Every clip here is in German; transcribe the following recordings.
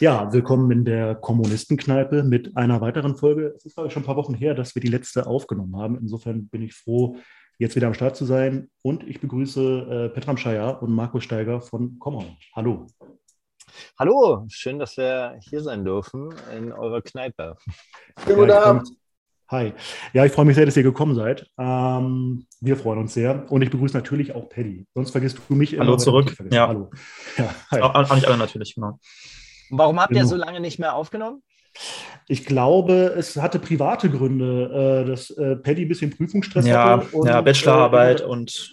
Ja, willkommen in der Kommunistenkneipe mit einer weiteren Folge. Es ist, glaube ich, schon ein paar Wochen her, dass wir die letzte aufgenommen haben. Insofern bin ich froh, jetzt wieder am Start zu sein. Und ich begrüße äh, Petram Scheier und Markus Steiger von Common. Hallo. Hallo, schön, dass wir hier sein dürfen in eurer Kneipe. Guten ja, Abend. Hi. Ja, ich freue mich sehr, dass ihr gekommen seid. Ähm, wir freuen uns sehr. Und ich begrüße natürlich auch Paddy. Sonst vergisst du mich immer. Hallo zurück. Ja. Hallo. Ja, auch, auch, nicht alle natürlich, genau. Warum habt ihr so lange nicht mehr aufgenommen? Ich glaube, es hatte private Gründe, äh, dass äh, Paddy ein bisschen Prüfungsstress ja, hatte. Und, ja, Bachelorarbeit äh, und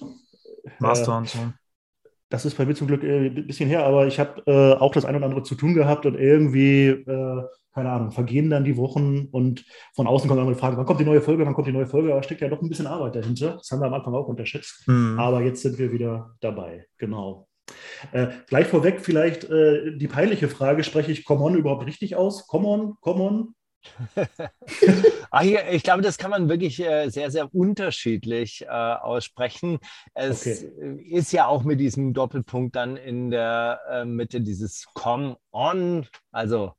Master und so. Das ist bei mir zum Glück äh, ein bisschen her, aber ich habe äh, auch das ein oder andere zu tun gehabt und irgendwie, äh, keine Ahnung, vergehen dann die Wochen und von außen kommen immer die Fragen, wann kommt die neue Folge, wann kommt die neue Folge, aber steckt ja doch ein bisschen Arbeit dahinter. Das haben wir am Anfang auch unterschätzt. Mhm. Aber jetzt sind wir wieder dabei, genau. Äh, gleich vorweg vielleicht äh, die peinliche Frage, spreche ich Common überhaupt richtig aus? Common, Common? Ach, ich glaube, das kann man wirklich äh, sehr, sehr unterschiedlich äh, aussprechen. Es okay. ist ja auch mit diesem Doppelpunkt dann in der äh, Mitte dieses Come on, also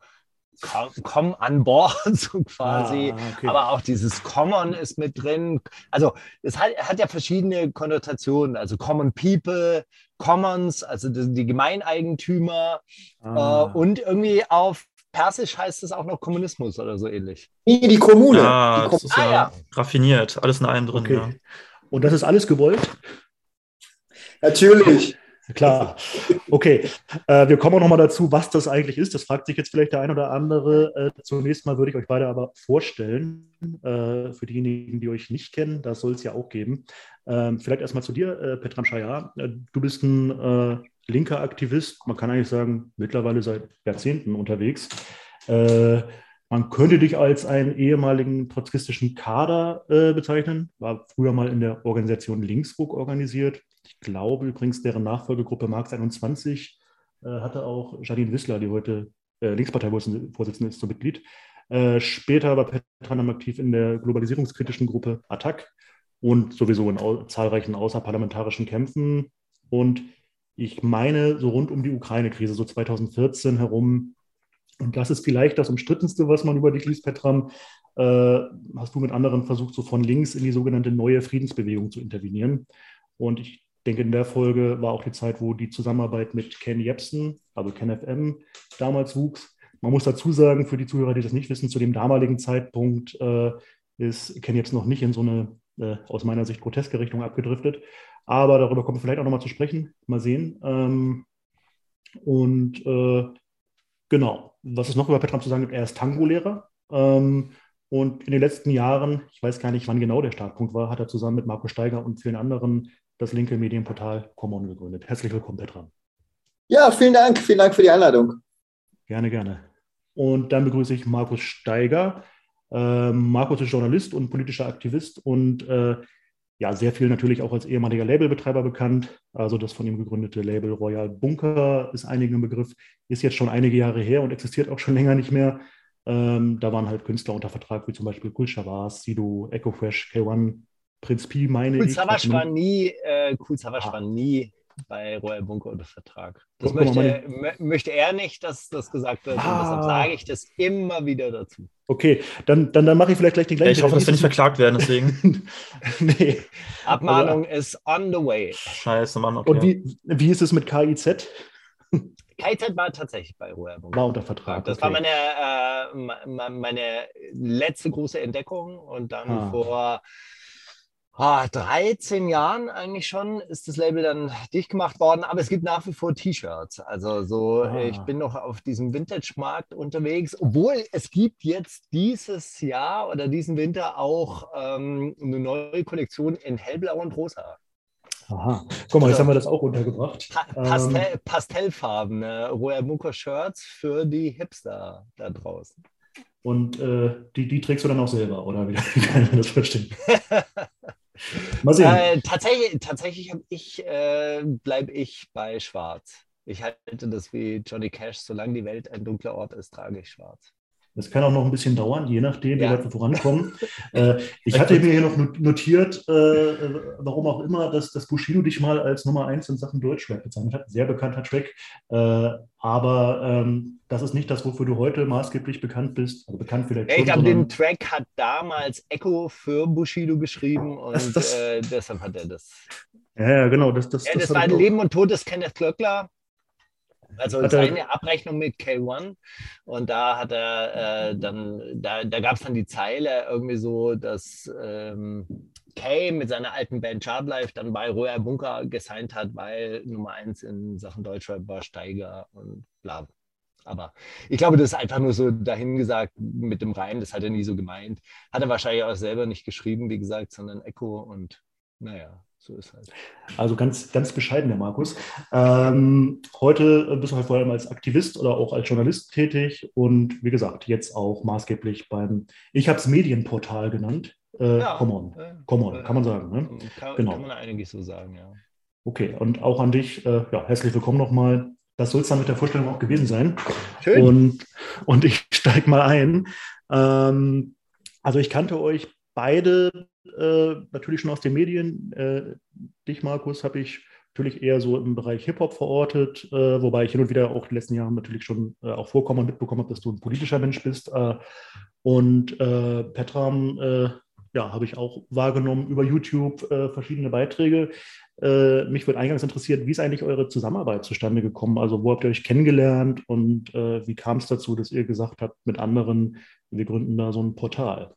komm an Bord, so quasi. Ah, okay. Aber auch dieses Common ist mit drin. Also es hat, hat, ja verschiedene Konnotationen. Also Common People, Commons, also die, die Gemeineigentümer ah. äh, und irgendwie auf Persisch heißt es auch noch Kommunismus oder so ähnlich. Wie die Kommune. Ah, die Kom das ist ja, ah, ja, raffiniert, alles in einem drin. Okay. Ja. Und das ist alles gewollt? Natürlich. Klar. Okay, äh, wir kommen auch nochmal dazu, was das eigentlich ist. Das fragt sich jetzt vielleicht der ein oder andere. Äh, zunächst mal würde ich euch beide aber vorstellen, äh, für diejenigen, die euch nicht kennen, das soll es ja auch geben. Ähm, vielleicht erstmal zu dir, äh, Petram Schayar. Äh, du bist ein äh, linker Aktivist, man kann eigentlich sagen, mittlerweile seit Jahrzehnten unterwegs. Man könnte dich als einen ehemaligen trotzkistischen Kader äh, bezeichnen, war früher mal in der Organisation Linksruck organisiert, glaube übrigens, deren Nachfolgegruppe Marx 21 äh, hatte auch Janine Wissler, die heute äh, Linksparteivorsitzende ist, zum Mitglied. Äh, später war Petranam aktiv in der globalisierungskritischen Gruppe ATTAC und sowieso in au zahlreichen außerparlamentarischen Kämpfen. Und ich meine, so rund um die Ukraine-Krise, so 2014 herum, und das ist vielleicht das Umstrittenste, was man über dich liest, Petram, äh, hast du mit anderen versucht, so von links in die sogenannte neue Friedensbewegung zu intervenieren. Und ich denke, in der Folge war auch die Zeit, wo die Zusammenarbeit mit Ken Jebsen, also Ken FM, damals wuchs. Man muss dazu sagen, für die Zuhörer, die das nicht wissen, zu dem damaligen Zeitpunkt äh, ist Ken Jebsen noch nicht in so eine, äh, aus meiner Sicht, groteske Richtung abgedriftet. Aber darüber kommen wir vielleicht auch nochmal zu sprechen. Mal sehen. Ähm, und äh, genau, was es noch über Petram zu sagen gibt, er ist Tango-Lehrer. Ähm, und in den letzten Jahren, ich weiß gar nicht, wann genau der Startpunkt war, hat er zusammen mit Marco Steiger und vielen anderen das linke Medienportal Common gegründet. Herzlich willkommen, Petram. Ja, vielen Dank. Vielen Dank für die Einladung. Gerne, gerne. Und dann begrüße ich Markus Steiger. Äh, Markus ist Journalist und politischer Aktivist und äh, ja, sehr viel natürlich auch als ehemaliger Labelbetreiber bekannt. Also das von ihm gegründete Label Royal Bunker ist einigen ein Begriff, ist jetzt schon einige Jahre her und existiert auch schon länger nicht mehr. Ähm, da waren halt Künstler unter Vertrag, wie zum Beispiel Kul Shavas, Sido, Ecofresh, K1, Prinz Pi meine cool ich. Savage war nie, äh, cool Savage ah. war nie bei Royal Bunker unter Vertrag. Das möchte, möchte, er nicht, dass das gesagt wird. Ah. Und deshalb sage ich das immer wieder dazu. Okay, dann, dann, dann mache ich vielleicht gleich den gleichen. Ich hoffe, dass wir nicht verklagt werden, deswegen. nee. Abmahnung Aber, ist on the way. Scheiße, Mann. Okay. Und wie, wie ist es mit KIZ? KIZ war tatsächlich bei Royal Bunker. War unter Vertrag. Das okay. war meine, äh, meine letzte große Entdeckung. Und dann ah. vor ah, 13 Jahren eigentlich schon ist das Label dann dicht gemacht worden, aber es gibt nach wie vor T-Shirts. Also so, ah. ich bin noch auf diesem Vintage-Markt unterwegs, obwohl es gibt jetzt dieses Jahr oder diesen Winter auch ähm, eine neue Kollektion in hellblau und rosa. Aha, guck mal, jetzt haben wir das auch untergebracht. Pa Pastell, ähm, Pastellfarbene Royal Bunker Shirts für die Hipster da draußen. Und äh, die, die trägst du dann auch selber, oder wie, kann ich das verstehen? Mal sehen. Äh, tatsächlich tatsächlich ich, äh, bleibe ich bei Schwarz. Ich halte das wie Johnny Cash, solange die Welt ein dunkler Ort ist, trage ich schwarz. Das kann auch noch ein bisschen dauern, je nachdem, wie ja. weit wir vorankommen. äh, ich hatte mir hier noch notiert, äh, warum auch immer, dass, dass Bushido dich mal als Nummer 1 in Sachen Deutschrap bezeichnet hat. Sehr bekannter Track. Äh, aber ähm, das ist nicht das, wofür du heute maßgeblich bekannt bist. Also bekannt vielleicht Ich glaube, den Track hat damals Echo für Bushido geschrieben und das, das, äh, deshalb hat er das. Ja, ja genau. Das, das, ja, das, das war Leben und Tod des Kenneth Glöckler. Also seine Abrechnung mit K1 und da hat er äh, dann, da, da gab es dann die Zeile irgendwie so, dass ähm, Kay mit seiner alten Band Chartlife dann bei Royal Bunker gesigned hat, weil Nummer 1 in Sachen Deutschrap war Steiger und bla. Aber ich glaube, das ist einfach nur so dahingesagt mit dem Reim, das hat er nie so gemeint. Hat er wahrscheinlich auch selber nicht geschrieben, wie gesagt, sondern Echo und naja, so ist halt. Also ganz, ganz bescheiden, der Markus. Ähm, heute bist du halt vor allem als Aktivist oder auch als Journalist tätig und wie gesagt, jetzt auch maßgeblich beim, ich habe es Medienportal genannt. Äh, ja, come on, äh, come on, kann man sagen. Ne? Kann, genau. kann man eigentlich so sagen, ja. Okay, und auch an dich, äh, ja, herzlich willkommen nochmal. Das soll es dann mit der Vorstellung auch gewesen sein. Schön. Und, und ich steige mal ein. Ähm, also ich kannte euch beide äh, natürlich schon aus den Medien. Äh, dich, Markus, habe ich natürlich eher so im Bereich Hip-Hop verortet, äh, wobei ich hin und wieder auch die letzten Jahre natürlich schon äh, auch vorkommen und mitbekommen habe, dass du ein politischer Mensch bist. Äh, und Petram, ja, habe ich auch wahrgenommen über YouTube verschiedene Beiträge. mich würde eingangs interessiert, wie ist eigentlich eure Zusammenarbeit zustande gekommen? Also wo habt ihr euch kennengelernt und wie kam es dazu, dass ihr gesagt habt, mit anderen, wir gründen da so ein Portal?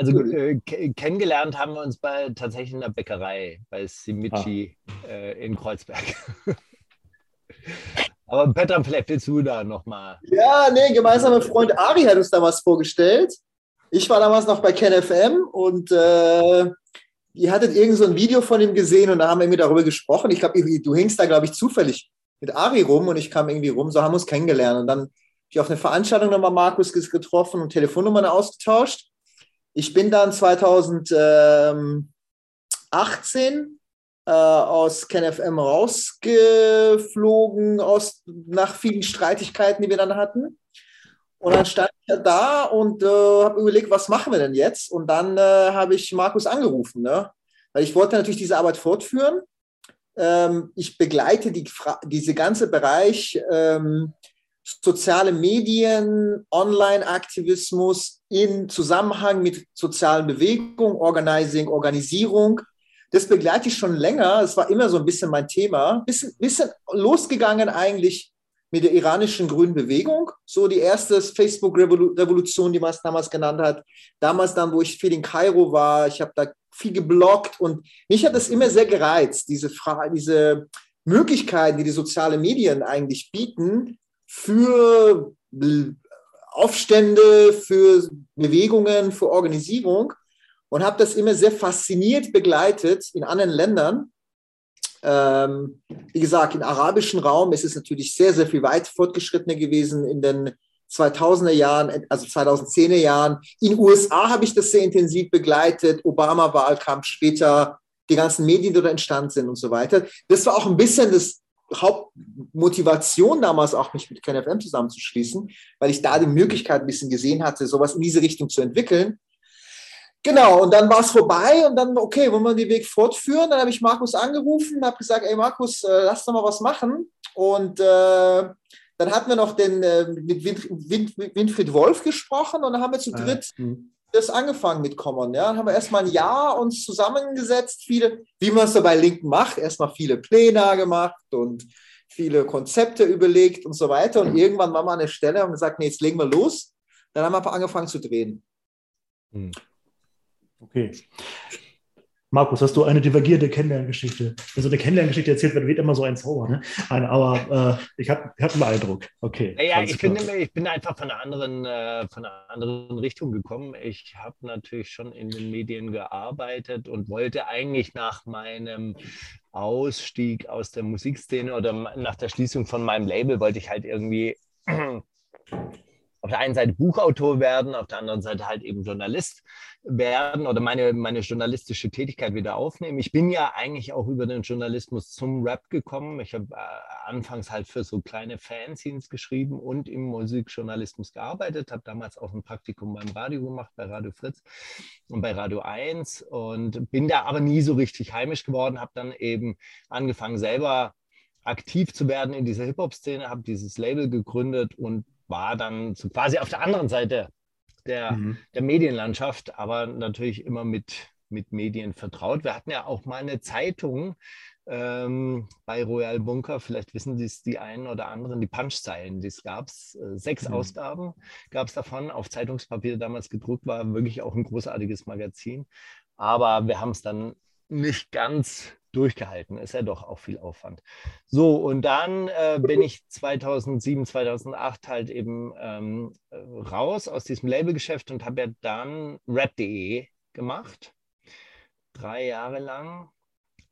Also äh, kennengelernt haben wir uns bei, tatsächlich in der Bäckerei bei Simici ah. äh, in Kreuzberg. Aber Petra, vielleicht willst du da nochmal. Ja, nee, gemeinsamer Freund Ari hat uns damals vorgestellt. Ich war damals noch bei KenFM und äh, ihr hattet irgend so ein Video von ihm gesehen und da haben wir irgendwie darüber gesprochen. Ich glaube, du hingst da, glaube ich, zufällig mit Ari rum und ich kam irgendwie rum, so haben wir uns kennengelernt. Und dann habe ich auf eine Veranstaltung nochmal Markus getroffen und Telefonnummern ausgetauscht. Ich bin dann 2018 äh, aus KenFM rausgeflogen, aus, nach vielen Streitigkeiten, die wir dann hatten. Und dann stand ich da und äh, habe überlegt, was machen wir denn jetzt? Und dann äh, habe ich Markus angerufen, ne? weil ich wollte natürlich diese Arbeit fortführen. Ähm, ich begleite die, diese ganze Bereich ähm, soziale Medien, Online-Aktivismus in Zusammenhang mit sozialen Bewegungen, Organizing, Organisierung. Das begleite ich schon länger. Es war immer so ein bisschen mein Thema. Bisschen, bisschen losgegangen eigentlich mit der iranischen grünen Bewegung. So die erste Facebook-Revolution, die man es damals genannt hat. Damals dann, wo ich viel in Kairo war. Ich habe da viel geblockt und mich hat das immer sehr gereizt, diese, Frage, diese Möglichkeiten, die die sozialen Medien eigentlich bieten, für Aufstände, für Bewegungen, für Organisierung und habe das immer sehr fasziniert begleitet in anderen Ländern. Ähm, wie gesagt, im arabischen Raum ist es natürlich sehr, sehr viel weit fortgeschrittener gewesen in den 2000er Jahren, also 2010er Jahren. In USA habe ich das sehr intensiv begleitet, Obama-Wahlkampf, später die ganzen Medien, die da entstanden sind und so weiter. Das war auch ein bisschen das Hauptmotivation damals auch, mich mit KenFM zusammenzuschließen, weil ich da die Möglichkeit ein bisschen gesehen hatte, sowas in diese Richtung zu entwickeln. Genau, und dann war es vorbei und dann, okay, wollen wir den Weg fortführen? Dann habe ich Markus angerufen und habe gesagt, ey Markus, äh, lass doch mal was machen. Und äh, dann hatten wir noch den, äh, mit Winfried Wolf gesprochen und dann haben wir zu ah, dritt mhm das angefangen mit Common. Ja, dann haben wir erstmal ein Jahr uns zusammengesetzt, viele, wie man es so bei Linken macht, erstmal viele Pläne gemacht und viele Konzepte überlegt und so weiter. Und irgendwann waren wir an der Stelle und gesagt, nee, jetzt legen wir los. Dann haben wir angefangen zu drehen. Hm. Okay. Markus, hast du eine divergierende Kennenlerngeschichte? Also eine Kennenlerngeschichte erzählt wird, wird immer so ein Zauber, ne? Nein, aber äh, ich habe hab einen Eindruck. Okay. Ja, ich bin, ich bin einfach von einer anderen, äh, von einer anderen Richtung gekommen. Ich habe natürlich schon in den Medien gearbeitet und wollte eigentlich nach meinem Ausstieg aus der Musikszene oder nach der Schließung von meinem Label wollte ich halt irgendwie auf der einen Seite Buchautor werden, auf der anderen Seite halt eben Journalist werden oder meine, meine journalistische Tätigkeit wieder aufnehmen. Ich bin ja eigentlich auch über den Journalismus zum Rap gekommen. Ich habe äh, anfangs halt für so kleine Fanzines geschrieben und im Musikjournalismus gearbeitet, habe damals auch ein Praktikum beim Radio gemacht, bei Radio Fritz und bei Radio 1 und bin da aber nie so richtig heimisch geworden, habe dann eben angefangen selber aktiv zu werden in dieser Hip-Hop-Szene, habe dieses Label gegründet und war dann so quasi auf der anderen Seite der, mhm. der Medienlandschaft, aber natürlich immer mit, mit Medien vertraut. Wir hatten ja auch mal eine Zeitung ähm, bei Royal Bunker, vielleicht wissen dies die einen oder anderen, die Punchzeilen, das gab es, äh, sechs mhm. Ausgaben gab es davon, auf Zeitungspapier damals gedruckt, war wirklich auch ein großartiges Magazin. Aber wir haben es dann nicht ganz durchgehalten. Ist ja doch auch viel Aufwand. So, und dann äh, bin ich 2007, 2008 halt eben ähm, raus aus diesem Labelgeschäft und habe ja dann rap.de gemacht. Drei Jahre lang.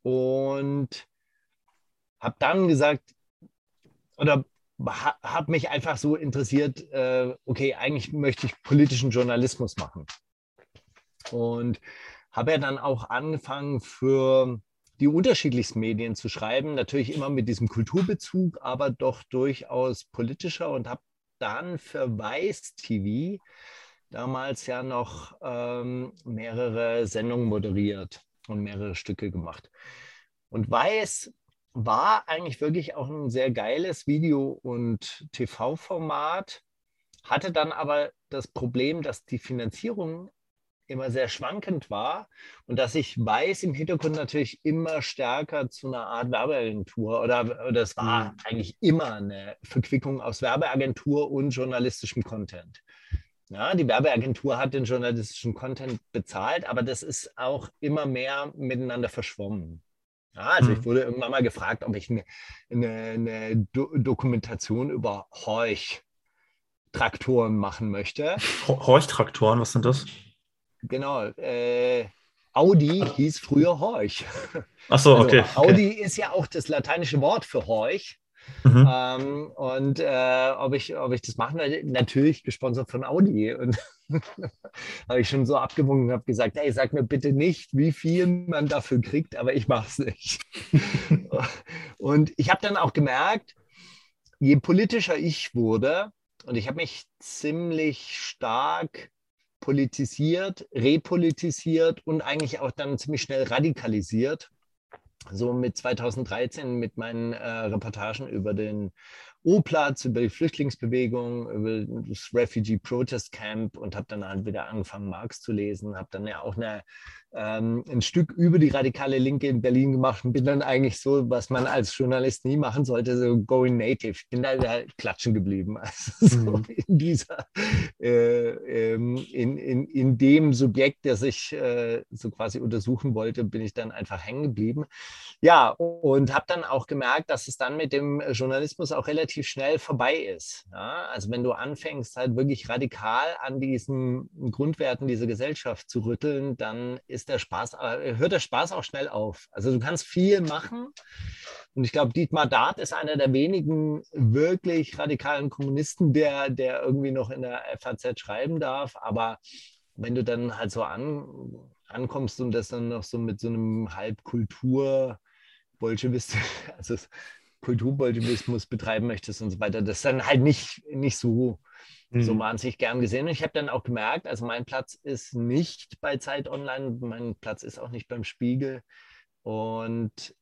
Und habe dann gesagt, oder habe mich einfach so interessiert, äh, okay, eigentlich möchte ich politischen Journalismus machen. Und habe ja dann auch angefangen für die unterschiedlichsten Medien zu schreiben, natürlich immer mit diesem Kulturbezug, aber doch durchaus politischer und habe dann für Weiß TV damals ja noch ähm, mehrere Sendungen moderiert und mehrere Stücke gemacht. Und Weiß war eigentlich wirklich auch ein sehr geiles Video- und TV-Format, hatte dann aber das Problem, dass die Finanzierung immer sehr schwankend war und dass ich weiß im Hintergrund natürlich immer stärker zu einer Art Werbeagentur oder, oder es war mhm. eigentlich immer eine Verquickung aus Werbeagentur und journalistischem Content. Ja, die Werbeagentur hat den journalistischen Content bezahlt, aber das ist auch immer mehr miteinander verschwommen. Ja, also mhm. ich wurde irgendwann mal gefragt, ob ich eine, eine, eine Do Dokumentation über Horch-Traktoren machen möchte. Horch-Traktoren, was sind das? Genau. Äh, Audi hieß früher Horch. Ach so, also, okay. Audi ist ja auch das lateinische Wort für Horch. Mhm. Ähm, und äh, ob, ich, ob ich das machen will, natürlich gesponsert von Audi. Und habe ich schon so abgewunken und habe gesagt, hey, sag mir bitte nicht, wie viel man dafür kriegt, aber ich mache es nicht. und ich habe dann auch gemerkt, je politischer ich wurde, und ich habe mich ziemlich stark politisiert, repolitisiert und eigentlich auch dann ziemlich schnell radikalisiert. So mit 2013 mit meinen äh, Reportagen über den U-Platz, über die Flüchtlingsbewegung, über das Refugee Protest Camp und habe dann halt wieder angefangen, Marx zu lesen, habe dann ja auch eine ähm, ein Stück über die radikale Linke in Berlin gemacht und bin dann eigentlich so, was man als Journalist nie machen sollte, so going native. Ich bin da, da klatschen geblieben. Also so mhm. in dieser, äh, ähm, in, in, in dem Subjekt, der sich äh, so quasi untersuchen wollte, bin ich dann einfach hängen geblieben. Ja, und habe dann auch gemerkt, dass es dann mit dem Journalismus auch relativ schnell vorbei ist. Ja? Also wenn du anfängst, halt wirklich radikal an diesen Grundwerten dieser Gesellschaft zu rütteln, dann ist der Spaß, äh, hört der Spaß auch schnell auf. Also du kannst viel machen. Und ich glaube, Dietmar Dart ist einer der wenigen wirklich radikalen Kommunisten, der, der irgendwie noch in der FAZ schreiben darf. Aber wenn du dann halt so an, ankommst und das dann noch so mit so einem Halbkultur Bolschewismus, also Kulturbolschewismus betreiben möchtest und so weiter, das ist dann halt nicht, nicht so mhm. so wahnsinnig gern gesehen. Und ich habe dann auch gemerkt, also mein Platz ist nicht bei Zeit Online, mein Platz ist auch nicht beim Spiegel. Und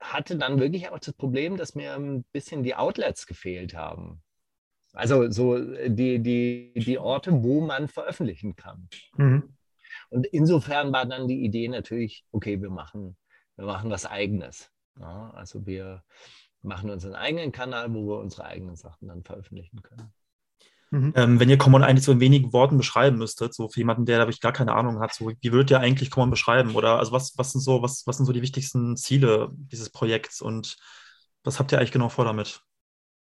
hatte dann wirklich auch das Problem, dass mir ein bisschen die Outlets gefehlt haben. Also so die, die, die Orte, wo man veröffentlichen kann. Mhm. Und insofern war dann die Idee natürlich, okay, wir machen, wir machen was Eigenes. Ja, also wir machen unseren eigenen Kanal, wo wir unsere eigenen Sachen dann veröffentlichen können. Mhm. Ähm, wenn ihr Common eigentlich so in wenigen Worten beschreiben müsstet, so für jemanden, der da ich gar keine Ahnung hat, so wie würdet ihr eigentlich Common beschreiben? Oder also was, was sind so, was, was sind so die wichtigsten Ziele dieses Projekts und was habt ihr eigentlich genau vor damit?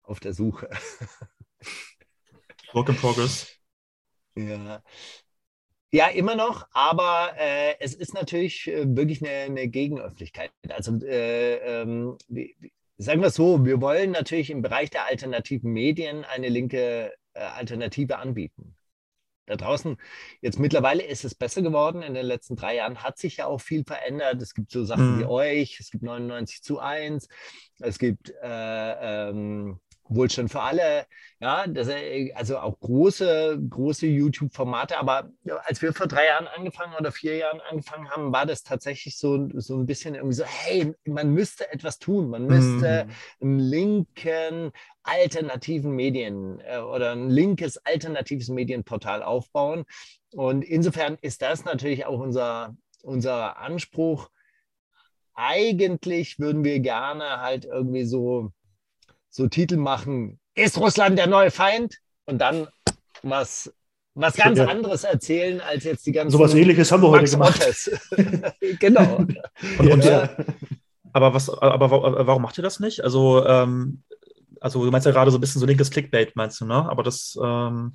Auf der Suche. Work in progress. Ja. Ja, immer noch, aber äh, es ist natürlich äh, wirklich eine, eine, Gegenöffentlichkeit. Also äh, ähm, sagen wir es so, wir wollen natürlich im Bereich der alternativen Medien eine linke äh, Alternative anbieten. Da draußen, jetzt mittlerweile ist es besser geworden. In den letzten drei Jahren hat sich ja auch viel verändert. Es gibt so Sachen mhm. wie euch, es gibt 99 zu 1, es gibt äh, ähm, Wohlstand für alle, ja, das, also auch große, große YouTube-Formate. Aber als wir vor drei Jahren angefangen oder vier Jahren angefangen haben, war das tatsächlich so, so ein bisschen irgendwie so, hey, man müsste etwas tun, man müsste mhm. einen linken alternativen Medien äh, oder ein linkes alternatives Medienportal aufbauen. Und insofern ist das natürlich auch unser, unser Anspruch. Eigentlich würden wir gerne halt irgendwie so so Titel machen, ist Russland der neue Feind? Und dann was, was ganz ja. anderes erzählen, als jetzt die ganzen. So was ähnliches haben wir heute gemacht. genau. Und, und, ja. Aber, was, aber warum macht ihr das nicht? Also, ähm, also du meinst ja gerade so ein bisschen so linkes Clickbait, meinst du, ne? Aber das. Ähm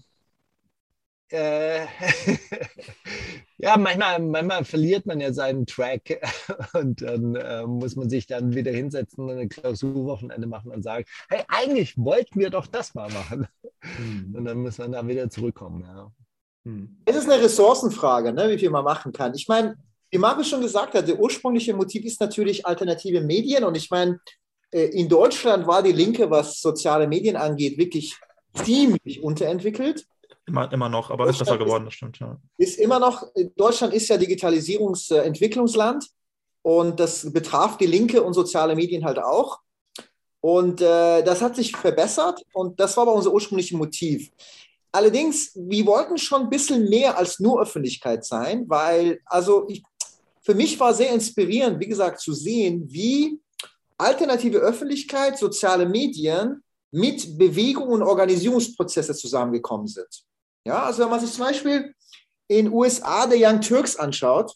äh, ja, manchmal, manchmal verliert man ja seinen Track und dann äh, muss man sich dann wieder hinsetzen und eine Klausurwochenende machen und sagen, hey, eigentlich wollten wir doch das mal machen. Hm. Und dann muss man da wieder zurückkommen. Ja. Hm. Es ist eine Ressourcenfrage, ne, wie viel man machen kann. Ich meine, wie Markus schon gesagt hat, der ursprüngliche Motiv ist natürlich alternative Medien und ich meine, äh, in Deutschland war die Linke, was soziale Medien angeht, wirklich ziemlich unterentwickelt. Immer, immer noch, aber ist besser geworden, das stimmt, ja. Ist immer noch, Deutschland ist ja Digitalisierungsentwicklungsland und das betraf die Linke und soziale Medien halt auch. Und äh, das hat sich verbessert und das war aber unser ursprüngliches Motiv. Allerdings, wir wollten schon ein bisschen mehr als nur Öffentlichkeit sein, weil, also ich, für mich war sehr inspirierend, wie gesagt, zu sehen, wie alternative Öffentlichkeit, soziale Medien mit Bewegung und Organisierungsprozesse zusammengekommen sind. Ja, also wenn man sich zum Beispiel in USA der Young Turks anschaut,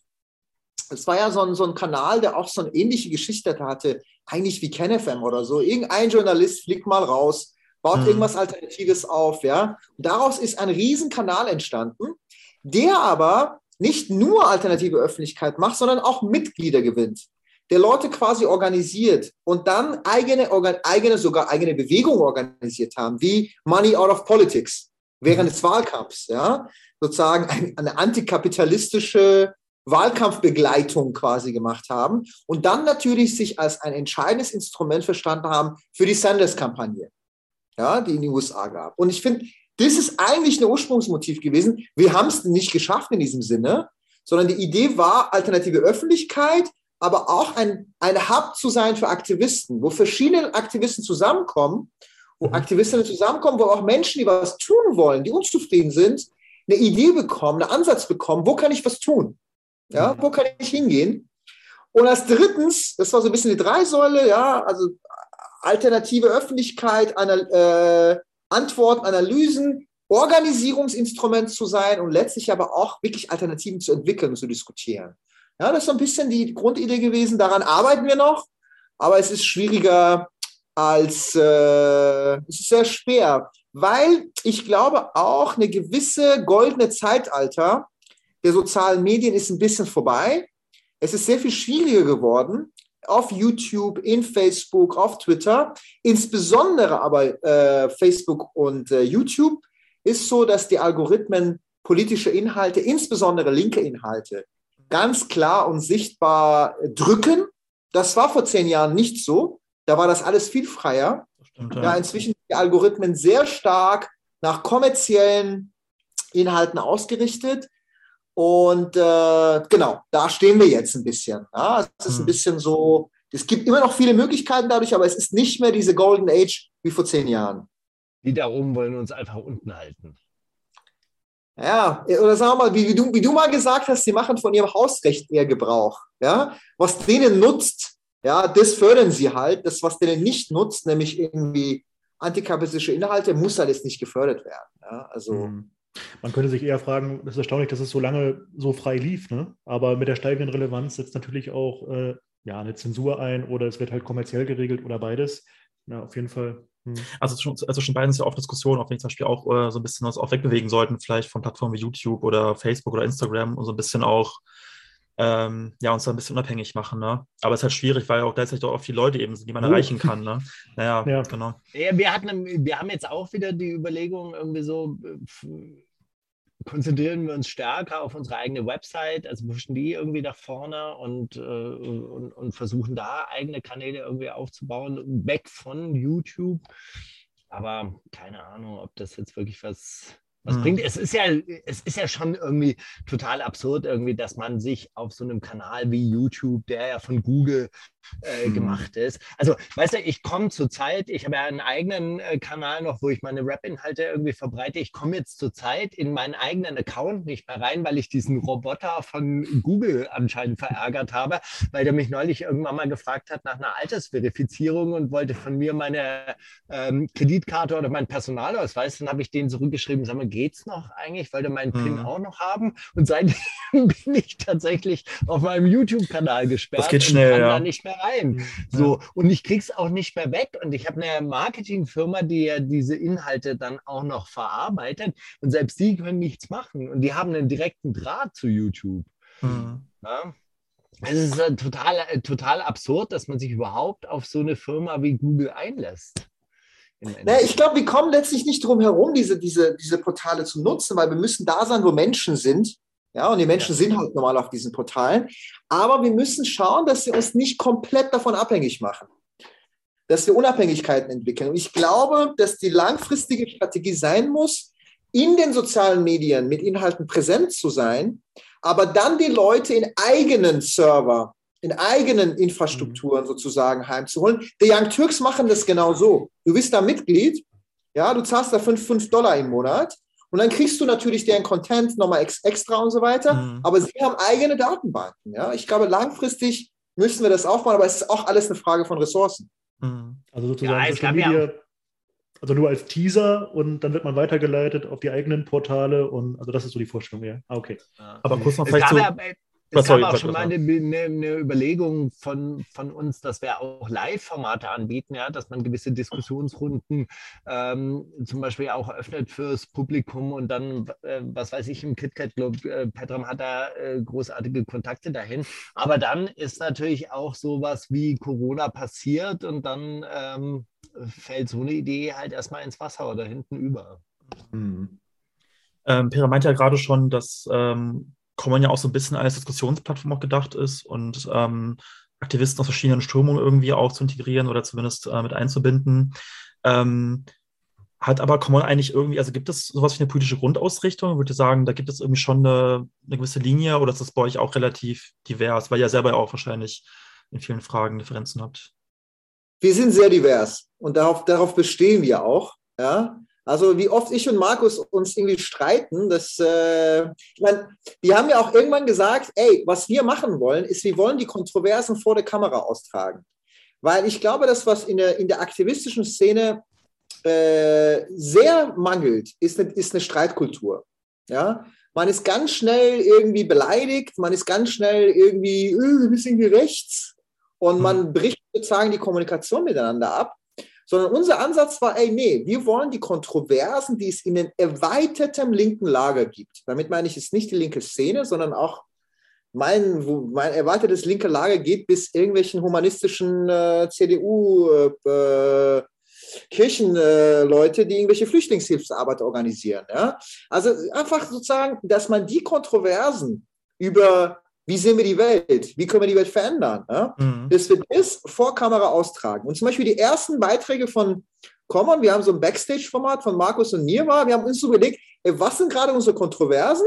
das war ja so ein, so ein Kanal, der auch so eine ähnliche Geschichte hatte, eigentlich wie KenFM oder so. Irgendein Journalist fliegt mal raus, baut mhm. irgendwas Alternatives auf, ja. Und daraus ist ein Riesenkanal entstanden, der aber nicht nur alternative Öffentlichkeit macht, sondern auch Mitglieder gewinnt, der Leute quasi organisiert und dann eigene, eigene sogar eigene Bewegungen organisiert haben, wie Money Out of Politics während des Wahlkampfs, ja, sozusagen eine antikapitalistische Wahlkampfbegleitung quasi gemacht haben und dann natürlich sich als ein entscheidendes Instrument verstanden haben für die Sanders-Kampagne, ja, die in den USA gab. Und ich finde, das ist eigentlich ein Ursprungsmotiv gewesen. Wir haben es nicht geschafft in diesem Sinne, sondern die Idee war alternative Öffentlichkeit, aber auch ein, ein Hub zu sein für Aktivisten, wo verschiedene Aktivisten zusammenkommen wo. Aktivistinnen zusammenkommen, wo auch Menschen, die was tun wollen, die unzufrieden sind, eine Idee bekommen, einen Ansatz bekommen, wo kann ich was tun? Ja, wo kann ich hingehen? Und als drittens, das war so ein bisschen die Dreisäule, ja, also alternative Öffentlichkeit, Anal äh, Antworten, Analysen, Organisierungsinstrument zu sein und letztlich aber auch wirklich Alternativen zu entwickeln zu diskutieren. Ja, das ist so ein bisschen die Grundidee gewesen. Daran arbeiten wir noch, aber es ist schwieriger, als äh, sehr schwer, weil ich glaube auch eine gewisse goldene Zeitalter der sozialen Medien ist ein bisschen vorbei. Es ist sehr viel schwieriger geworden auf YouTube, in Facebook, auf Twitter, insbesondere aber äh, Facebook und äh, YouTube ist so, dass die Algorithmen politische Inhalte, insbesondere linke Inhalte, ganz klar und sichtbar drücken. Das war vor zehn Jahren nicht so. Da war das alles viel freier. Stimmt, ja. ja, inzwischen sind die Algorithmen sehr stark nach kommerziellen Inhalten ausgerichtet. Und äh, genau, da stehen wir jetzt ein bisschen. Ja, es ist hm. ein bisschen so, es gibt immer noch viele Möglichkeiten dadurch, aber es ist nicht mehr diese Golden Age wie vor zehn Jahren. Die da oben wollen uns einfach unten halten. Ja, oder sagen wir mal, wie, wie, du, wie du mal gesagt hast, sie machen von ihrem Hausrecht eher Gebrauch. Ja? Was denen nutzt, ja, das fördern sie halt. Das, was denen nicht nutzt, nämlich irgendwie antikapitalistische Inhalte, muss halt jetzt nicht gefördert werden. Ja, also. Mhm. Man könnte sich eher fragen, es ist erstaunlich, dass es so lange so frei lief, ne? aber mit der steigenden Relevanz setzt natürlich auch äh, ja, eine Zensur ein oder es wird halt kommerziell geregelt oder beides. Ja, auf jeden Fall. Hm. Also, schon, also schon beides ja auch Diskussionen, ob wir zum Beispiel auch äh, so ein bisschen uns auch wegbewegen sollten, vielleicht von Plattformen wie YouTube oder Facebook oder Instagram und so ein bisschen auch ähm, ja, uns da ein bisschen unabhängig machen. Ne? Aber es ist halt schwierig, weil auch gleichzeitig auch viele Leute eben sind, die man oh. erreichen kann. Ne? Naja, ja. genau. Ja, wir, hatten, wir haben jetzt auch wieder die Überlegung, irgendwie so, äh, konzentrieren wir uns stärker auf unsere eigene Website, also pushen die irgendwie nach vorne und, äh, und, und, versuchen da eigene Kanäle irgendwie aufzubauen, weg von YouTube. Aber keine Ahnung, ob das jetzt wirklich was was mhm. bringt, es ist ja, es ist ja schon irgendwie total absurd, irgendwie, dass man sich auf so einem Kanal wie YouTube, der ja von Google äh, mhm. gemacht ist. Also, weißt du, ich komme zurzeit, ich habe ja einen eigenen äh, Kanal noch, wo ich meine Rap-Inhalte irgendwie verbreite. Ich komme jetzt zurzeit in meinen eigenen Account nicht mehr rein, weil ich diesen Roboter von Google anscheinend verärgert habe, weil der mich neulich irgendwann mal gefragt hat nach einer Altersverifizierung und wollte von mir meine ähm, Kreditkarte oder mein Personalausweis. Dann habe ich denen zurückgeschrieben, sag mal, geht's noch eigentlich? Wollte meinen mhm. PIN auch noch haben? Und seitdem bin ich tatsächlich auf meinem YouTube-Kanal gesperrt. Das geht schnell, ja. da nicht mehr rein. Mhm. So, und ich krieg's auch nicht mehr weg. Und ich habe eine Marketingfirma, die ja diese Inhalte dann auch noch verarbeitet. Und selbst die können nichts machen. Und die haben einen direkten Draht zu YouTube. Mhm. Ja? Es ist äh, total, äh, total absurd, dass man sich überhaupt auf so eine Firma wie Google einlässt. Naja, ich glaube, wir kommen letztlich nicht drum herum, diese, diese, diese Portale zu nutzen, weil wir müssen da sein, wo Menschen sind. Ja, und die Menschen ja. sind halt normal auf diesen Portalen. Aber wir müssen schauen, dass wir uns nicht komplett davon abhängig machen. Dass wir Unabhängigkeiten entwickeln. Und ich glaube, dass die langfristige Strategie sein muss, in den sozialen Medien mit Inhalten präsent zu sein, aber dann die Leute in eigenen Server in eigenen Infrastrukturen mhm. sozusagen heimzuholen. Die Young Turks machen das genau so. Du bist da Mitglied, ja, du zahlst da 5, 5 Dollar im Monat und dann kriegst du natürlich deren Content nochmal ex extra und so weiter, mhm. aber sie haben eigene Datenbanken. Ja? Ich glaube, langfristig müssen wir das aufbauen, aber es ist auch alles eine Frage von Ressourcen. Mhm. Also sozusagen ja, Social Media, ja also nur als Teaser und dann wird man weitergeleitet auf die eigenen Portale und also das ist so die Vorstellung, ja. Ah, okay. Aber kurz noch vielleicht so, es gab auch schon mal eine, eine, eine, Überlegung von, von uns, dass wir auch Live-Formate anbieten, ja, dass man gewisse Diskussionsrunden ähm, zum Beispiel auch öffnet fürs Publikum und dann, äh, was weiß ich, im KitKat Club, äh, Petram hat da äh, großartige Kontakte dahin. Aber dann ist natürlich auch sowas wie Corona passiert und dann ähm, fällt so eine Idee halt erstmal ins Wasser oder hinten über. Mhm. Ähm, Pera meinte ja gerade schon, dass ähm, Common ja auch so ein bisschen als Diskussionsplattform auch gedacht ist und ähm, Aktivisten aus verschiedenen Strömungen irgendwie auch zu integrieren oder zumindest äh, mit einzubinden. Ähm, hat aber Common eigentlich irgendwie, also gibt es sowas wie eine politische Grundausrichtung? Ich würde sagen, da gibt es irgendwie schon eine, eine, gewisse Linie oder ist das bei euch auch relativ divers, weil ihr selber auch wahrscheinlich in vielen Fragen Differenzen habt? Wir sind sehr divers und darauf, darauf bestehen wir auch. Ja? Also wie oft ich und Markus uns irgendwie streiten, das, äh, ich meine, wir haben ja auch irgendwann gesagt, ey, was wir machen wollen, ist, wir wollen die Kontroversen vor der Kamera austragen. Weil ich glaube, das, was in der, in der aktivistischen Szene äh, sehr mangelt, ist eine, ist eine Streitkultur. Ja? Man ist ganz schnell irgendwie beleidigt, man ist ganz schnell irgendwie, äh, du bist irgendwie rechts und man hm. bricht sozusagen die Kommunikation miteinander ab sondern unser Ansatz war, ey, nee, wir wollen die Kontroversen, die es in den erweiterten linken Lager gibt. Damit meine ich jetzt nicht die linke Szene, sondern auch mein, mein erweitertes linke Lager geht bis irgendwelchen humanistischen äh, CDU äh, äh, die irgendwelche Flüchtlingshilfsarbeit organisieren. Ja? Also einfach sozusagen, dass man die Kontroversen über wie sehen wir die Welt? Wie können wir die Welt verändern? Ja? Mhm. Dass wir das vor Kamera austragen. Und zum Beispiel die ersten Beiträge von Common, wir haben so ein Backstage-Format von Markus und mir war, wir haben uns so überlegt, ey, was sind gerade unsere Kontroversen?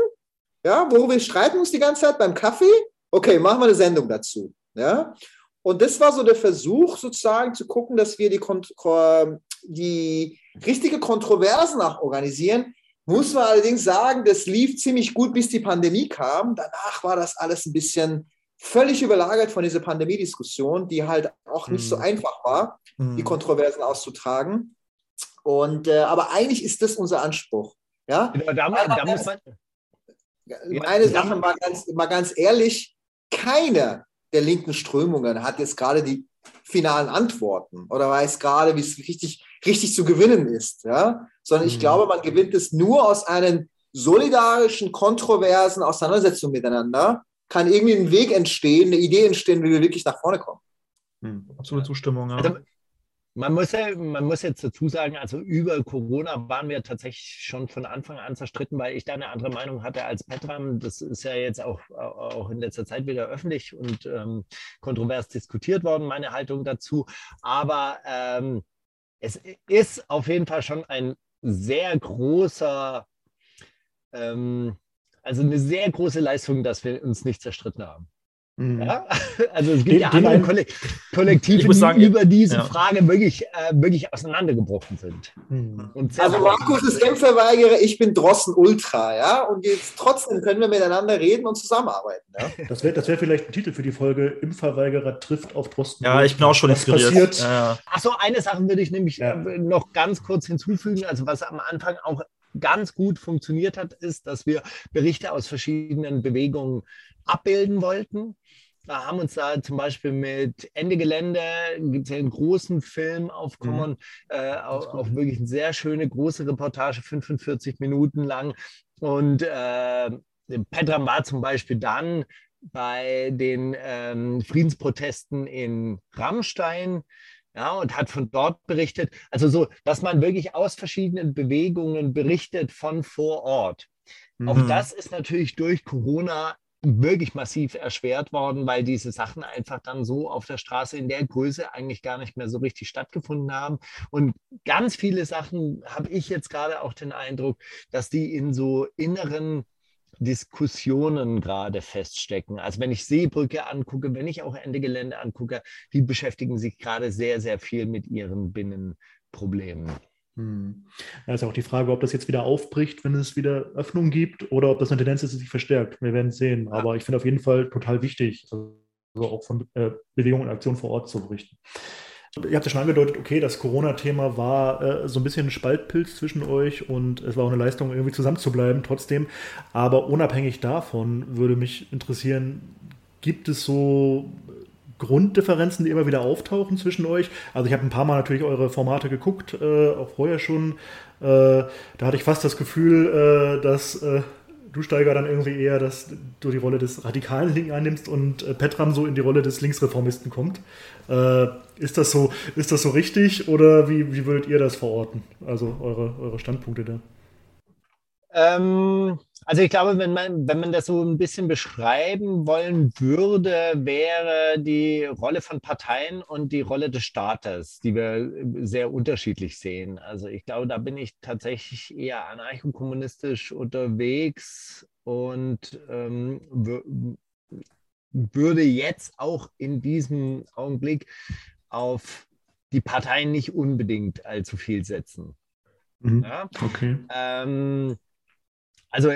Ja, worüber wir streiten uns die ganze Zeit beim Kaffee? Okay, machen wir eine Sendung dazu. Ja? Und das war so der Versuch, sozusagen zu gucken, dass wir die, die richtige Kontroversen auch organisieren, muss man allerdings sagen, das lief ziemlich gut, bis die Pandemie kam. Danach war das alles ein bisschen völlig überlagert von dieser Pandemiediskussion, die halt auch nicht mm. so mhm. einfach war, mm. die mhm. Kontroversen auszutragen. Und, äh, aber eigentlich ist das unser Anspruch. Ja? Genau, da, da muss man, eine Sache mal ganz, mal ganz ehrlich, keine der linken Strömungen hat jetzt gerade die finalen Antworten oder weiß gerade, wie es richtig, richtig zu gewinnen ist. Ja? Sondern ich mhm. glaube, man gewinnt es nur aus einer solidarischen, kontroversen Auseinandersetzung miteinander, kann irgendwie ein Weg entstehen, eine Idee entstehen, wie wir wirklich nach vorne kommen. Hm, absolute Zustimmung, ja. Also, man muss, ja, man muss jetzt dazu sagen, also über Corona waren wir tatsächlich schon von Anfang an zerstritten, weil ich da eine andere Meinung hatte als Petram. Das ist ja jetzt auch, auch in letzter Zeit wieder öffentlich und ähm, kontrovers diskutiert worden, meine Haltung dazu. Aber ähm, es ist auf jeden Fall schon ein sehr großer, ähm, also eine sehr große Leistung, dass wir uns nicht zerstritten haben. Mhm. Ja? Also es gibt den, ja andere Kollek Kollektive, die sagen, über diese ja. Frage wirklich, äh, wirklich auseinandergebrochen sind. Mhm. also Markus ist Impfverweigerer, ich bin Drossen Ultra, ja. Und jetzt trotzdem können wir miteinander reden und zusammenarbeiten. Ja? Das wäre das wär vielleicht ein Titel für die Folge Impfverweigerer trifft auf Drosten. Ja, ich bin auch schon inspiriert. Passiert. Ja. Achso, eine Sache würde ich nämlich ja. Äh, noch ganz kurz hinzufügen. Also was am Anfang auch ganz gut funktioniert hat, ist, dass wir Berichte aus verschiedenen Bewegungen abbilden wollten. Wir haben uns da zum Beispiel mit Ende Gelände, gibt es ja einen großen Film auf mhm. Common, mhm. äh, auch, auch, wirklich eine sehr schöne große Reportage, 45 Minuten lang. Und äh, Petram war zum Beispiel dann bei den ähm, Friedensprotesten in Rammstein ja, und hat von dort berichtet. Also so, dass man wirklich aus verschiedenen Bewegungen berichtet von vor Ort. Mhm. Auch das ist natürlich durch Corona wirklich massiv erschwert worden, weil diese Sachen einfach dann so auf der Straße in der Größe eigentlich gar nicht mehr so richtig stattgefunden haben. Und ganz viele Sachen habe ich jetzt gerade auch den Eindruck, dass die in so inneren Diskussionen gerade feststecken. Also wenn ich Seebrücke angucke, wenn ich auch Ende Gelände angucke, die beschäftigen sich gerade sehr, sehr viel mit ihren Binnenproblemen. Hm. Da ist auch die Frage, ob das jetzt wieder aufbricht, wenn es wieder Öffnung gibt, oder ob das eine Tendenz ist, die sich verstärkt. Wir werden es sehen. Aber ich finde auf jeden Fall total wichtig, also auch von äh, Bewegung und Aktion vor Ort zu berichten. Ihr habt ja schon angedeutet, okay, das Corona-Thema war äh, so ein bisschen ein Spaltpilz zwischen euch und es war auch eine Leistung, irgendwie zusammenzubleiben trotzdem. Aber unabhängig davon würde mich interessieren, gibt es so Grunddifferenzen, die immer wieder auftauchen zwischen euch. Also ich habe ein paar Mal natürlich eure Formate geguckt, äh, auch vorher schon. Äh, da hatte ich fast das Gefühl, äh, dass äh, du Steiger dann irgendwie eher, dass du die Rolle des radikalen Linken einnimmst und äh, Petram so in die Rolle des Linksreformisten kommt. Äh, ist das so, ist das so richtig oder wie, wie würdet ihr das verorten? Also eure, eure Standpunkte da? Ähm, also ich glaube, wenn man, wenn man das so ein bisschen beschreiben wollen würde, wäre die Rolle von Parteien und die Rolle des Staates, die wir sehr unterschiedlich sehen. Also ich glaube, da bin ich tatsächlich eher anarchokommunistisch unterwegs und ähm, würde jetzt auch in diesem Augenblick auf die Parteien nicht unbedingt allzu viel setzen. Mhm. Ja? Okay. Ähm, also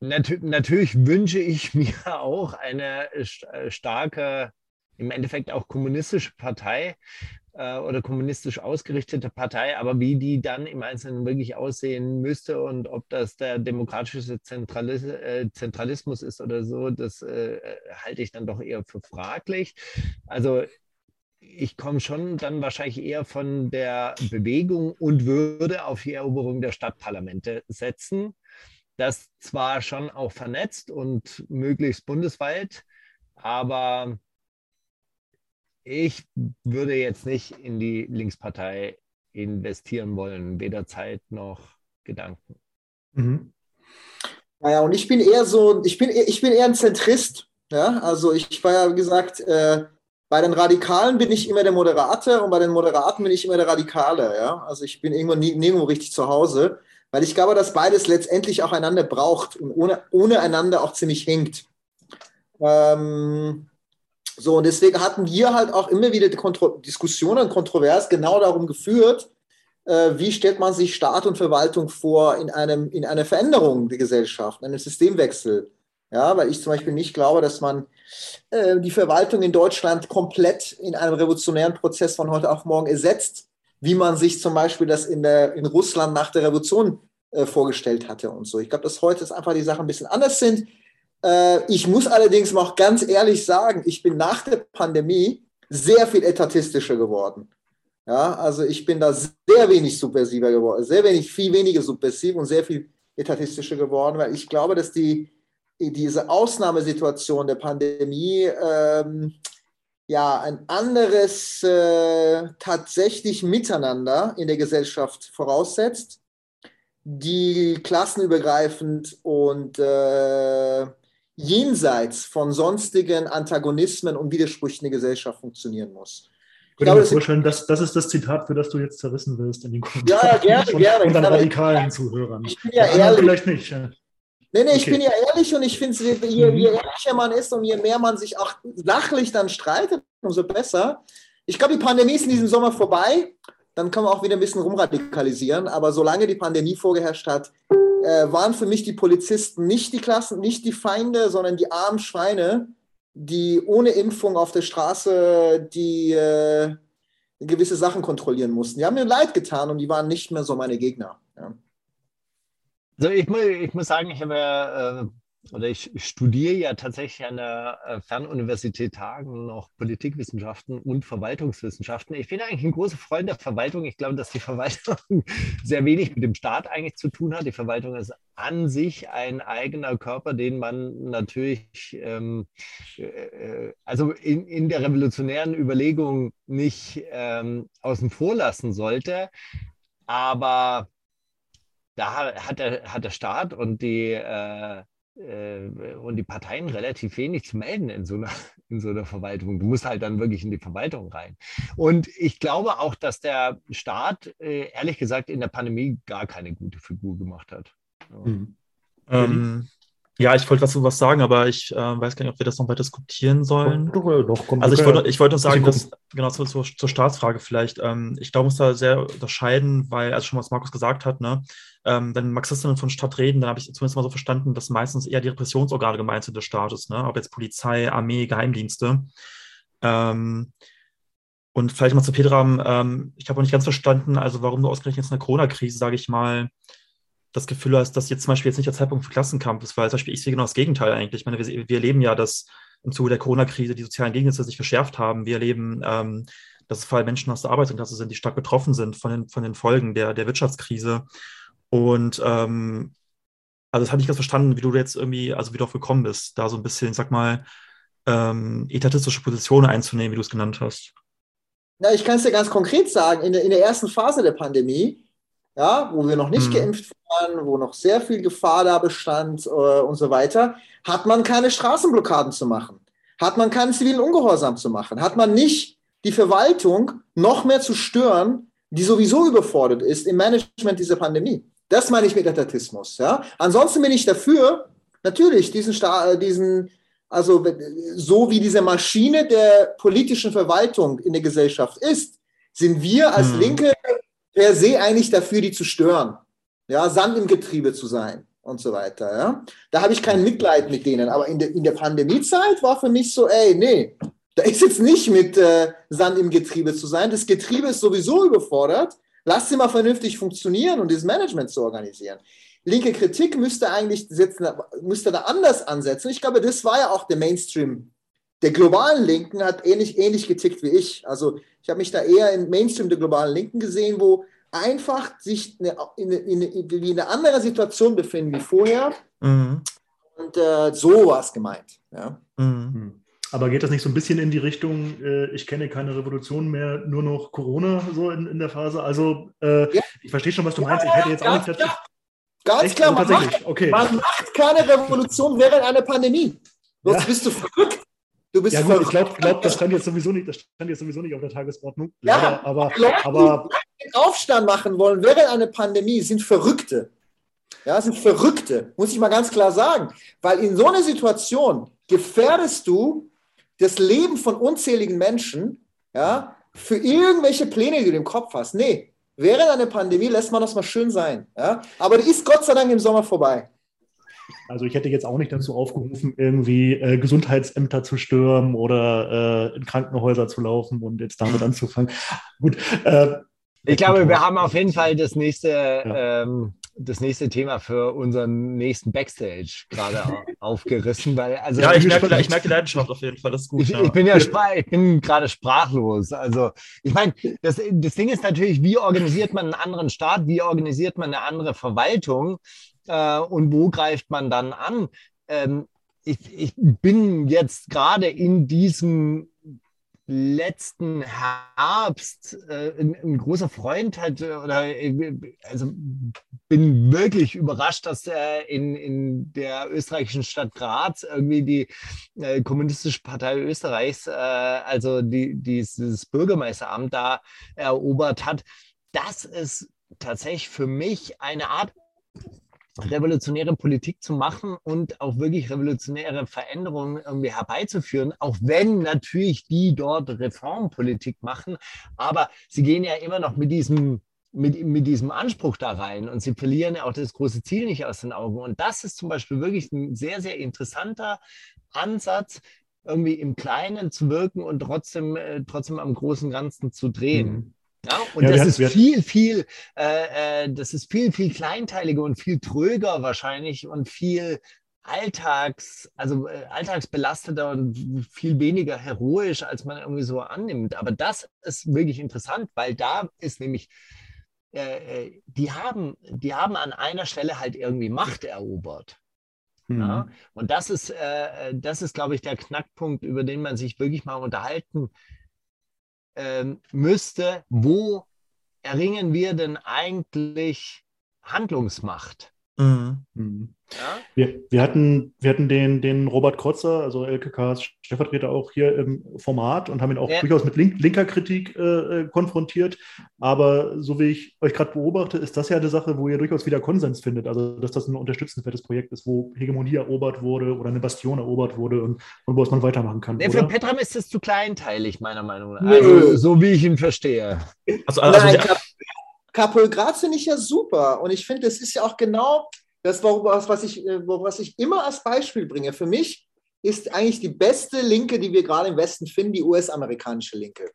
nat natürlich wünsche ich mir auch eine äh, starke, im Endeffekt auch kommunistische Partei äh, oder kommunistisch ausgerichtete Partei, aber wie die dann im Einzelnen wirklich aussehen müsste und ob das der demokratische Zentralis äh, Zentralismus ist oder so, das äh, halte ich dann doch eher für fraglich. Also ich komme schon dann wahrscheinlich eher von der Bewegung und würde auf die Eroberung der Stadtparlamente setzen das zwar schon auch vernetzt und möglichst bundesweit, aber ich würde jetzt nicht in die Linkspartei investieren wollen, weder Zeit noch Gedanken. Mhm. Naja, und ich bin eher so, ich bin, ich bin eher ein Zentrist. Ja? Also ich war ja, wie gesagt, äh, bei den Radikalen bin ich immer der Moderate und bei den Moderaten bin ich immer der Radikale. Ja? Also ich bin irgendwo nirgendwo richtig zu Hause. Weil ich glaube, dass beides letztendlich auch einander braucht und ohne, ohne einander auch ziemlich hängt. Ähm, so, und deswegen hatten wir halt auch immer wieder Kontro Diskussionen kontrovers genau darum geführt, äh, wie stellt man sich Staat und Verwaltung vor in, einem, in einer Veränderung der Gesellschaft, in einem Systemwechsel. Ja, weil ich zum Beispiel nicht glaube, dass man äh, die Verwaltung in Deutschland komplett in einem revolutionären Prozess von heute auf morgen ersetzt, wie man sich zum Beispiel das in, der, in Russland nach der Revolution äh, vorgestellt hatte und so. Ich glaube, dass heute einfach die Sachen ein bisschen anders sind. Äh, ich muss allerdings auch ganz ehrlich sagen, ich bin nach der Pandemie sehr viel etatistischer geworden. Ja, also ich bin da sehr wenig subversiver geworden, sehr wenig, viel weniger subversiv und sehr viel etatistischer geworden, weil ich glaube, dass die, diese Ausnahmesituation der Pandemie ähm, ja ein anderes äh, tatsächlich Miteinander in der Gesellschaft voraussetzt, die klassenübergreifend und äh, jenseits von sonstigen Antagonismen und Widersprüchen in der Gesellschaft funktionieren muss. Ich könnte mir vorstellen, dass das ist das Zitat, für das du jetzt zerrissen wirst in den Kommentaren. Ja, gerne, gerne. Und dann radikalen Zuhörern. Ich bin ja ehrlich. Vielleicht nicht. Ja. Nee, nee, ich okay. bin ja ehrlich und ich finde, je, je, mhm. ehrlicher man ist und je mehr man sich auch sachlich dann streitet, umso besser. Ich glaube, die Pandemie ist in diesem Sommer vorbei. Dann kann man auch wieder ein bisschen rumradikalisieren. Aber solange die Pandemie vorgeherrscht hat, äh, waren für mich die Polizisten nicht die Klassen, nicht die Feinde, sondern die armen Schweine, die ohne Impfung auf der Straße die äh, gewisse Sachen kontrollieren mussten. Die haben mir leid getan und die waren nicht mehr so meine Gegner. Ja. Also ich, ich muss sagen, ich habe ja, äh, oder ich studiere ja tatsächlich an der äh, Fernuniversität Hagen noch Politikwissenschaften und Verwaltungswissenschaften. Ich bin eigentlich ein großer Freund der Verwaltung. Ich glaube, dass die Verwaltung sehr wenig mit dem Staat eigentlich zu tun hat. Die Verwaltung ist an sich ein eigener Körper, den man natürlich, ähm, äh, also in, in der revolutionären Überlegung nicht ähm, außen vor lassen sollte. Aber da hat der, hat der Staat und die, äh, äh, und die Parteien relativ wenig zu melden in so, einer, in so einer Verwaltung. Du musst halt dann wirklich in die Verwaltung rein. Und ich glaube auch, dass der Staat, äh, ehrlich gesagt, in der Pandemie gar keine gute Figur gemacht hat. Mhm. Ähm, ja, ich wollte dazu was sagen, aber ich äh, weiß gar nicht, ob wir das noch weiter diskutieren sollen. Doch, doch, doch, also ich wollte, ich wollte uns sagen, dass, genau zur, zur, zur Staatsfrage vielleicht, ähm, ich glaube, man muss da sehr unterscheiden, weil, also schon was Markus gesagt hat, ne, ähm, wenn Marxistinnen von Stadt reden, dann habe ich zumindest mal so verstanden, dass meistens eher die Repressionsorgane gemeint sind des Staates, ne, ob jetzt Polizei, Armee, Geheimdienste. Ähm, und vielleicht mal zu Pedram, ähm, ich habe noch nicht ganz verstanden, also warum du ausgerechnet jetzt in der Corona-Krise, sage ich mal, das Gefühl hast, dass jetzt zum Beispiel jetzt nicht der Zeitpunkt für Klassenkampf ist, weil zum Beispiel ich sehe genau das Gegenteil eigentlich. Ich meine, wir, wir erleben ja, dass im Zuge der Corona-Krise die sozialen Gegensätze sich verschärft haben. Wir erleben, ähm, dass es vor allem Menschen aus der Arbeitsklasse sind, die stark betroffen sind von den, von den Folgen der, der Wirtschaftskrise. Und ähm, also das habe ich ganz verstanden, wie du jetzt irgendwie, also wie du auch gekommen bist, da so ein bisschen, sag mal, ähm, etatistische Positionen einzunehmen, wie du es genannt hast. Na, ich kann es dir ganz konkret sagen, in der, in der ersten Phase der Pandemie ja, wo wir noch nicht mhm. geimpft waren, wo noch sehr viel Gefahr da bestand äh, und so weiter, hat man keine Straßenblockaden zu machen, hat man keinen zivilen Ungehorsam zu machen, hat man nicht die Verwaltung noch mehr zu stören, die sowieso überfordert ist im Management dieser Pandemie. Das meine ich mit Etatismus. Ja? Ansonsten bin ich dafür, natürlich diesen, Sta diesen also so wie diese Maschine der politischen Verwaltung in der Gesellschaft ist, sind wir als mhm. Linke per se eigentlich dafür, die zu stören. Ja, Sand im Getriebe zu sein und so weiter. Ja. Da habe ich kein Mitleid mit denen. Aber in, de, in der Pandemiezeit war für mich so, ey, nee, da ist jetzt nicht mit äh, Sand im Getriebe zu sein. Das Getriebe ist sowieso überfordert. Lass sie mal vernünftig funktionieren und das Management zu organisieren. Linke Kritik müsste eigentlich setzen, müsste da anders ansetzen. Ich glaube, das war ja auch der Mainstream der globalen Linken hat ähnlich, ähnlich getickt wie ich. Also ich habe mich da eher im Mainstream der globalen Linken gesehen, wo einfach sich eine, in, in, in, in eine andere Situation befinden wie vorher. Mhm. Und äh, so war es gemeint. Ja. Mhm. Aber geht das nicht so ein bisschen in die Richtung, äh, ich kenne keine Revolution mehr, nur noch Corona so in, in der Phase? Also äh, ja. ich verstehe schon, was du meinst. Ich hätte jetzt auch nicht dazu. Ganz Echt? klar, also man, macht, okay. man macht keine Revolution während einer Pandemie. Sonst ja. bist du verrückt. Du bist ja, gut, ich glaube, glaub, das stand jetzt sowieso nicht, das stand jetzt sowieso nicht auf der Tagesordnung. Leider, ja, aber, Leute, aber die den Aufstand machen wollen während einer Pandemie, sind Verrückte. Ja, sind Verrückte, muss ich mal ganz klar sagen. Weil in so einer Situation gefährdest du das Leben von unzähligen Menschen, ja, für irgendwelche Pläne, die du im Kopf hast. Nee, während einer Pandemie lässt man das mal schön sein. Ja? Aber die ist Gott sei Dank im Sommer vorbei. Also ich hätte jetzt auch nicht dazu aufgerufen, irgendwie äh, Gesundheitsämter zu stürmen oder äh, in Krankenhäuser zu laufen und jetzt damit anzufangen. Gut. Äh, ich glaube, wir haben auf jeden Fall das nächste, ja. ähm, das nächste Thema für unseren nächsten Backstage gerade aufgerissen, weil also ja, ich merke, ich merke, die Leidenschaft auf jeden Fall, das ist gut. Ich, ja. ich bin ja ich bin gerade sprachlos. Also ich meine, das, das Ding ist natürlich, wie organisiert man einen anderen Staat, wie organisiert man eine andere Verwaltung? äh, und wo greift man dann an? Ähm, ich, ich bin jetzt gerade in diesem letzten Herbst äh, ein, ein, großer Freund hat oder äh, also bin wirklich überrascht, dass äh, in, in der österreichischen Stadt Graz irgendwie die äh, Kommunistische Partei Österreichs, äh, also die, dieses Bürgermeisteramt da erobert hat. Das ist tatsächlich für mich eine Art revolutionäre Politik zu machen und auch wirklich revolutionäre Veränderungen irgendwie herbeizuführen, auch wenn natürlich die dort Reformpolitik machen, aber sie gehen ja immer noch mit diesem mit, mit diesem Anspruch da rein und sie verlieren ja auch das große Ziel nicht aus den Augen. Und das ist zum Beispiel wirklich ein sehr, sehr interessanter Ansatz, irgendwie im Kleinen zu wirken und trotzdem, äh, trotzdem am großen Ganzen zu drehen. Mhm. Ja, und ja, das ist viel, viel, äh, äh, das ist viel, viel kleinteiliger und viel tröger wahrscheinlich und viel alltags, also äh, alltagsbelasteter und viel weniger heroisch, als man irgendwie so annimmt. Aber das ist wirklich interessant, weil da ist nämlich, äh, äh die haben, die haben an einer Stelle halt irgendwie Macht erobert. Ja? Mhm. Und das ist, äh, das ist, glaube ich, der Knackpunkt, über den man sich wirklich mal unterhalten ähm, müsste, wo erringen wir denn eigentlich Handlungsmacht? Mhm. Ja? Wir, wir, hatten, wir hatten den, den Robert Krotzer, also LKKs Stellvertreter, auch hier im Format und haben ihn auch ja. durchaus mit link, linker Kritik äh, äh, konfrontiert. Aber so wie ich euch gerade beobachte, ist das ja eine Sache, wo ihr durchaus wieder Konsens findet. Also, dass das ein unterstützenswertes Projekt ist, wo Hegemonie erobert wurde oder eine Bastion erobert wurde und, und wo es man weitermachen kann. Nee, für Petram ist es zu kleinteilig, meiner Meinung nach. Also, so wie ich ihn verstehe. Also, also Nein, Capol Graz finde ich ja super. Und ich finde, das ist ja auch genau das, was, was, ich, äh, was ich immer als Beispiel bringe. Für mich ist eigentlich die beste Linke, die wir gerade im Westen finden, die US-amerikanische Linke.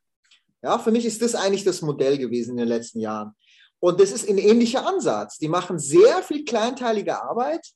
Ja, für mich ist das eigentlich das Modell gewesen in den letzten Jahren. Und das ist ein ähnlicher Ansatz. Die machen sehr viel kleinteilige Arbeit,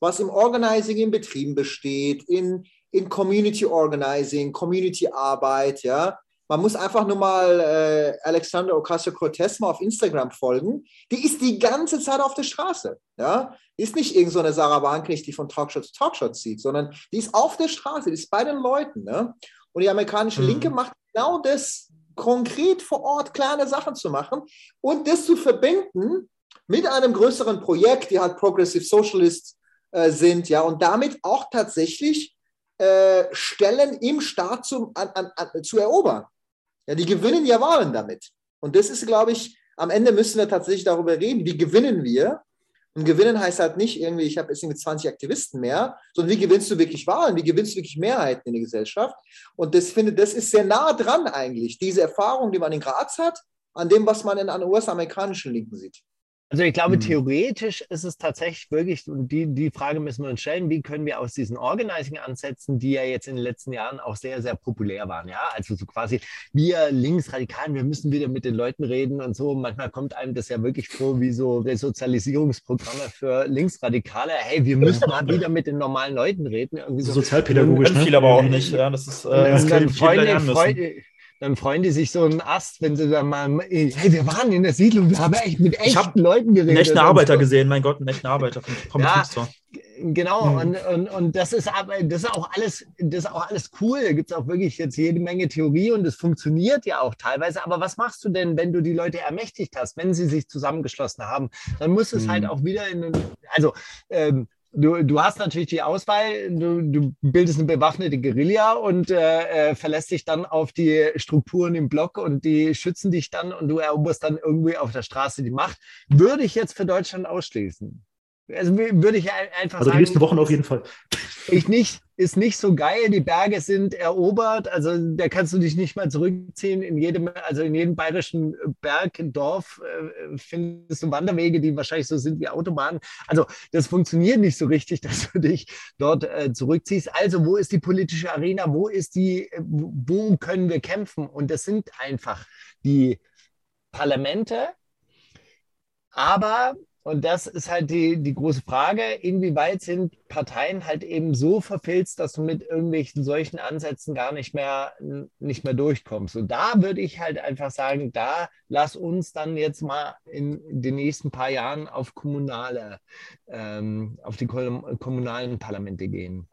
was im Organizing in Betrieben besteht, in, in Community Organizing, Community Arbeit, ja, man muss einfach nur mal äh, Alexander Ocasio-Cortez mal auf Instagram folgen. Die ist die ganze Zeit auf der Straße. Ja? Die ist nicht irgendeine so Sarah Wagenknecht, die von Talkshow zu Talkshow zieht, sondern die ist auf der Straße, die ist bei den Leuten. Ne? Und die amerikanische mhm. Linke macht genau das, konkret vor Ort kleine Sachen zu machen und das zu verbinden mit einem größeren Projekt, die halt Progressive Socialists äh, sind, ja, und damit auch tatsächlich äh, Stellen im Staat zum, an, an, an, zu erobern. Ja, die gewinnen ja Wahlen damit. Und das ist, glaube ich, am Ende müssen wir tatsächlich darüber reden, wie gewinnen wir. Und gewinnen heißt halt nicht irgendwie, ich habe jetzt irgendwie 20 Aktivisten mehr, sondern wie gewinnst du wirklich Wahlen, wie gewinnst du wirklich Mehrheiten in der Gesellschaft. Und das finde, das ist sehr nah dran eigentlich, diese Erfahrung, die man in Graz hat, an dem, was man in an US-amerikanischen Linken sieht. Also ich glaube, mhm. theoretisch ist es tatsächlich wirklich, und die, die Frage müssen wir uns stellen, wie können wir aus diesen Organizing-Ansätzen, die ja jetzt in den letzten Jahren auch sehr, sehr populär waren, ja, also so quasi wir Linksradikalen, wir müssen wieder mit den Leuten reden und so. Manchmal kommt einem das ja wirklich vor wie so Resozialisierungsprogramme für Linksradikale. Hey, wir müssen mal wieder mit den normalen Leuten reden. Irgendwie so. Sozialpädagogisch. Ne? viel aber auch nicht. Ja, das ist, äh, das Freunde, Freunde, dann freuen die sich so einen Ast, wenn sie dann mal, hey, wir waren in der Siedlung, wir haben echt mit echten ich hab Leuten geredet. Echten Arbeiter so. gesehen, mein Gott, einen echten Arbeiter vom ja, Genau, mhm. und, und, und das ist aber, das ist auch alles, das ist auch alles cool. Da gibt es auch wirklich jetzt jede Menge Theorie und es funktioniert ja auch teilweise. Aber was machst du denn, wenn du die Leute ermächtigt hast, wenn sie sich zusammengeschlossen haben? Dann muss es halt mhm. halt auch wieder in, also ähm, Du, du hast natürlich die Auswahl, du, du bildest eine bewaffnete Guerilla und äh, äh, verlässt dich dann auf die Strukturen im Block und die schützen dich dann und du eroberst dann irgendwie auf der Straße die Macht. Würde ich jetzt für Deutschland ausschließen. Also würde ich einfach also sagen. Also die nächsten Wochen auf jeden Fall. Ich nicht, ist nicht so geil. Die Berge sind erobert. Also da kannst du dich nicht mal zurückziehen. In jedem, also in jedem bayerischen Berg, Dorf äh, findest du Wanderwege, die wahrscheinlich so sind wie Autobahnen. Also das funktioniert nicht so richtig, dass du dich dort äh, zurückziehst. Also wo ist die politische Arena? Wo ist die, wo können wir kämpfen? Und das sind einfach die Parlamente. Aber und das ist halt die, die große Frage, inwieweit sind Parteien halt eben so verfilzt, dass du mit irgendwelchen solchen Ansätzen gar nicht mehr, nicht mehr durchkommst. Und da würde ich halt einfach sagen, da lass uns dann jetzt mal in den nächsten paar Jahren auf kommunale, ähm, auf die kommunalen Parlamente gehen.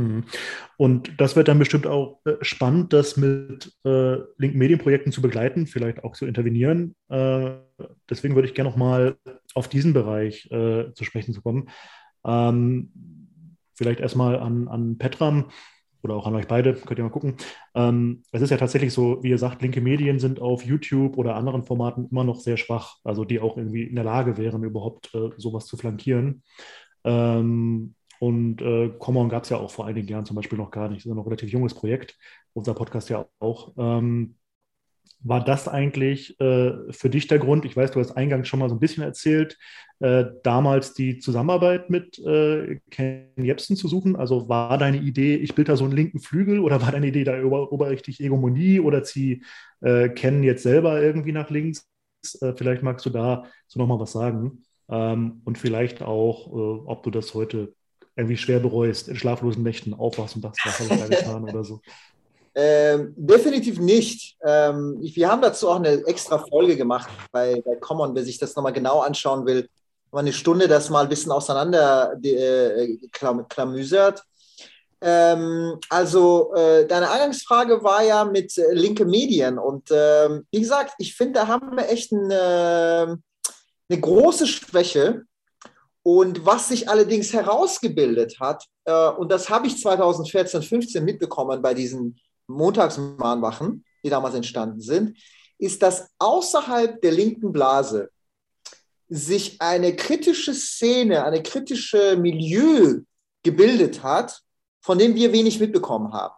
Mhm. Und das wird dann bestimmt auch äh, spannend, das mit äh, linken Medienprojekten zu begleiten, vielleicht auch zu intervenieren. Äh, deswegen würde ich gerne noch mal auf diesen Bereich äh, zu sprechen zu kommen. Ähm, vielleicht erstmal an, an Petram oder auch an euch beide, könnt ihr mal gucken. Ähm, es ist ja tatsächlich so, wie ihr sagt, linke Medien sind auf YouTube oder anderen Formaten immer noch sehr schwach, also die auch irgendwie in der Lage wären, überhaupt äh, sowas zu flankieren. Ähm, und äh, Common gab es ja auch vor einigen Jahren zum Beispiel noch gar nicht. Das ist ja noch ein relativ junges Projekt, unser Podcast ja auch. Ähm, war das eigentlich äh, für dich der Grund? Ich weiß, du hast eingangs schon mal so ein bisschen erzählt, äh, damals die Zusammenarbeit mit äh, Ken Jebsen zu suchen. Also war deine Idee, ich bilde da so einen linken Flügel oder war deine Idee, da erober ich dich Hegemonie oder zieh äh, Ken jetzt selber irgendwie nach links? Äh, vielleicht magst du da so nochmal was sagen. Ähm, und vielleicht auch, ob du das heute irgendwie schwer bereust, in schlaflosen Nächten aufwachst und sagst, was habe ich da getan oder so? Ähm, definitiv nicht. Ähm, wir haben dazu auch eine extra Folge gemacht bei, bei Common, wer sich das nochmal genau anschauen will. Mal eine Stunde das mal ein bisschen auseinander äh, klamüsert. Ähm, also, äh, deine Eingangsfrage war ja mit äh, linke Medien. Und ähm, wie gesagt, ich finde, da haben wir echt eine, eine große Schwäche. Und was sich allerdings herausgebildet hat, äh, und das habe ich 2014, 15 mitbekommen bei diesen Montagsmahnwachen, die damals entstanden sind, ist, dass außerhalb der linken Blase sich eine kritische Szene, eine kritische Milieu gebildet hat, von dem wir wenig mitbekommen haben.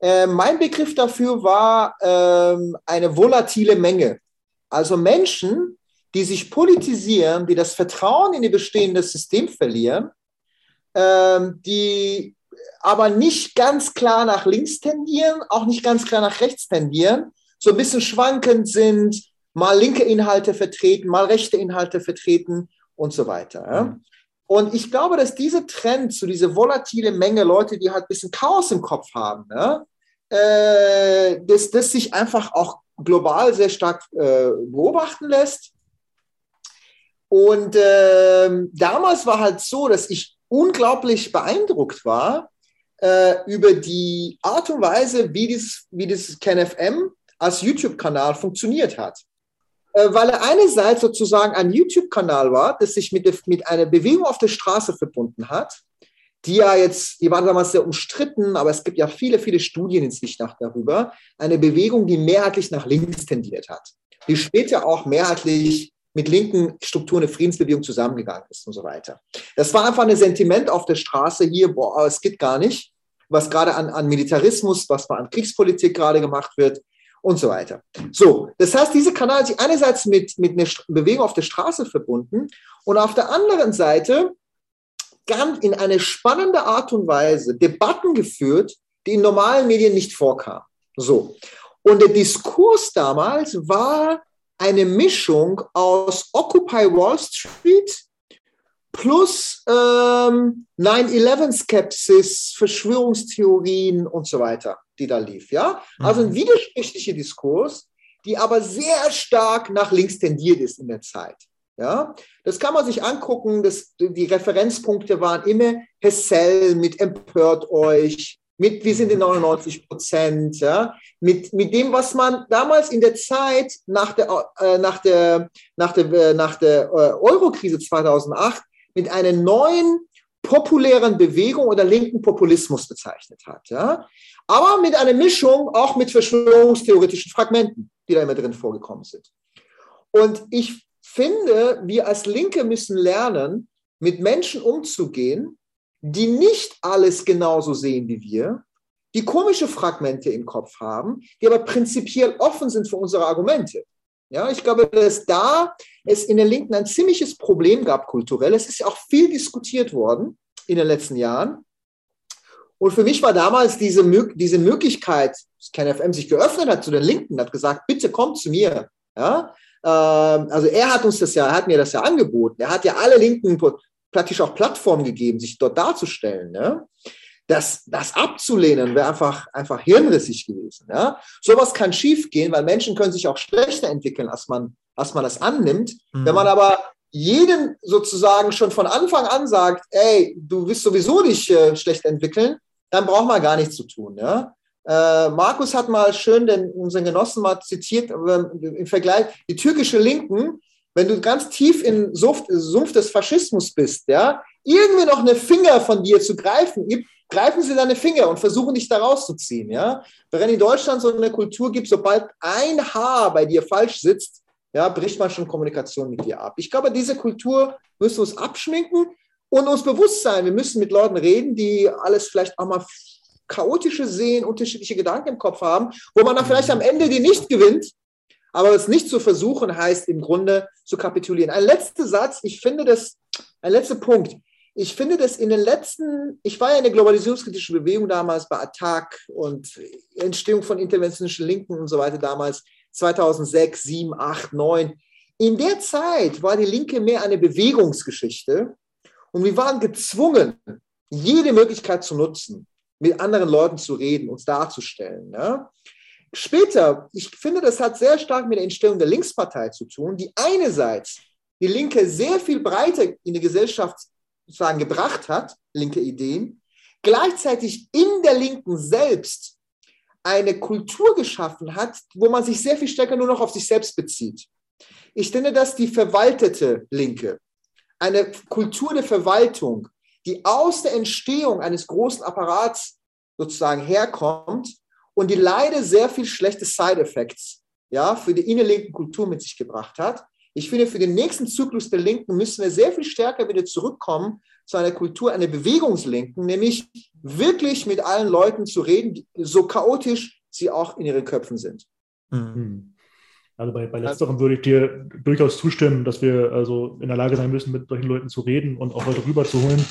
Äh, mein Begriff dafür war äh, eine volatile Menge. Also Menschen, die sich politisieren, die das Vertrauen in ihr bestehendes System verlieren, ähm, die aber nicht ganz klar nach links tendieren, auch nicht ganz klar nach rechts tendieren, so ein bisschen schwankend sind, mal linke Inhalte vertreten, mal rechte Inhalte vertreten und so weiter. Ja? Mhm. Und ich glaube, dass dieser Trend zu dieser volatile Menge Leute, die halt ein bisschen Chaos im Kopf haben, ja, äh, dass das sich einfach auch global sehr stark äh, beobachten lässt. Und äh, damals war halt so, dass ich unglaublich beeindruckt war äh, über die Art und Weise, wie das, wie das KenFM als YouTube-Kanal funktioniert hat. Äh, weil er einerseits sozusagen ein YouTube-Kanal war, das sich mit, mit einer Bewegung auf der Straße verbunden hat, die ja jetzt, die war damals sehr umstritten, aber es gibt ja viele, viele Studien inzwischen darüber, eine Bewegung, die mehrheitlich nach links tendiert hat, die später auch mehrheitlich mit linken Strukturen der Friedensbewegung zusammengegangen ist und so weiter. Das war einfach ein Sentiment auf der Straße hier, boah, es geht gar nicht, was gerade an, an Militarismus, was an Kriegspolitik gerade gemacht wird und so weiter. So, das heißt, diese Kanal ist einerseits mit, mit einer Bewegung auf der Straße verbunden und auf der anderen Seite ganz in eine spannende Art und Weise Debatten geführt, die in normalen Medien nicht vorkamen. So. Und der Diskurs damals war eine Mischung aus Occupy Wall Street plus ähm, 9-11-Skepsis, Verschwörungstheorien und so weiter, die da lief. Ja? Also ein mhm. widersprüchlicher Diskurs, die aber sehr stark nach links tendiert ist in der Zeit. Ja? Das kann man sich angucken. Das, die Referenzpunkte waren immer Hessel mit Empört euch, mit Wir sind in 99 Prozent, ja, mit, mit dem, was man damals in der Zeit nach der, äh, nach der, nach der, äh, nach der äh, Euro-Krise 2008 mit einer neuen populären Bewegung oder linken Populismus bezeichnet hat. Ja? Aber mit einer Mischung auch mit verschwörungstheoretischen Fragmenten, die da immer drin vorgekommen sind. Und ich finde, wir als Linke müssen lernen, mit Menschen umzugehen, die nicht alles genauso sehen wie wir, die komische Fragmente im Kopf haben, die aber prinzipiell offen sind für unsere Argumente. Ja, ich glaube, dass da es in der Linken ein ziemliches Problem gab kulturell. Es ist ja auch viel diskutiert worden in den letzten Jahren. Und für mich war damals diese, diese Möglichkeit, dass KenFM sich geöffnet hat zu den Linken, hat gesagt, bitte kommt zu mir. Ja? Ähm, also er hat uns das ja, er hat mir das ja angeboten. Er hat ja alle Linken praktisch auch Plattform gegeben, sich dort darzustellen. Ne? Das, das abzulehnen wäre einfach, einfach hirnrissig gewesen. Ja? Sowas kann schiefgehen, weil Menschen können sich auch schlechter entwickeln, als man, als man das annimmt. Mhm. Wenn man aber jeden sozusagen schon von Anfang an sagt, ey, du wirst sowieso dich äh, schlecht entwickeln, dann braucht man gar nichts zu tun. Ja? Äh, Markus hat mal schön den, unseren Genossen mal zitiert äh, im Vergleich, die türkische Linken, wenn du ganz tief im Sumpf, Sumpf des Faschismus bist, ja, irgendwie noch eine Finger von dir zu greifen gibt, greifen sie deine Finger und versuchen dich da rauszuziehen. Ja? Während in Deutschland so eine Kultur gibt, sobald ein Haar bei dir falsch sitzt, ja, bricht man schon Kommunikation mit dir ab. Ich glaube, diese Kultur müssen wir uns abschminken und uns bewusst sein. Wir müssen mit Leuten reden, die alles vielleicht auch mal chaotische sehen, unterschiedliche Gedanken im Kopf haben, wo man dann vielleicht am Ende die nicht gewinnt. Aber es nicht zu versuchen, heißt im Grunde zu kapitulieren. Ein letzter Satz, ich finde das, ein letzter Punkt ich finde das in den letzten, ich war ja in der globalisierungskritischen Bewegung damals bei Attac und Entstehung von interventionischen Linken und so weiter damals, 2006, 7, 8, 9. In der Zeit war die Linke mehr eine Bewegungsgeschichte und wir waren gezwungen, jede Möglichkeit zu nutzen, mit anderen Leuten zu reden, uns darzustellen. Ja? Später, ich finde, das hat sehr stark mit der Entstehung der Linkspartei zu tun, die einerseits die Linke sehr viel breiter in die Gesellschaft sozusagen gebracht hat, linke Ideen, gleichzeitig in der Linken selbst eine Kultur geschaffen hat, wo man sich sehr viel stärker nur noch auf sich selbst bezieht. Ich finde, dass die verwaltete Linke, eine Kultur der Verwaltung, die aus der Entstehung eines großen Apparats sozusagen herkommt und die leider sehr viel schlechte Side-Effects ja, für die innerlinken Kultur mit sich gebracht hat, ich finde, für den nächsten Zyklus der Linken müssen wir sehr viel stärker wieder zurückkommen zu einer Kultur einer Bewegungslinken, nämlich wirklich mit allen Leuten zu reden, so chaotisch sie auch in ihren Köpfen sind. Mhm. Hm. Also bei, bei letzterem würde ich dir durchaus zustimmen, dass wir also in der Lage sein müssen, mit solchen Leuten zu reden und auch Leute rüberzuholen.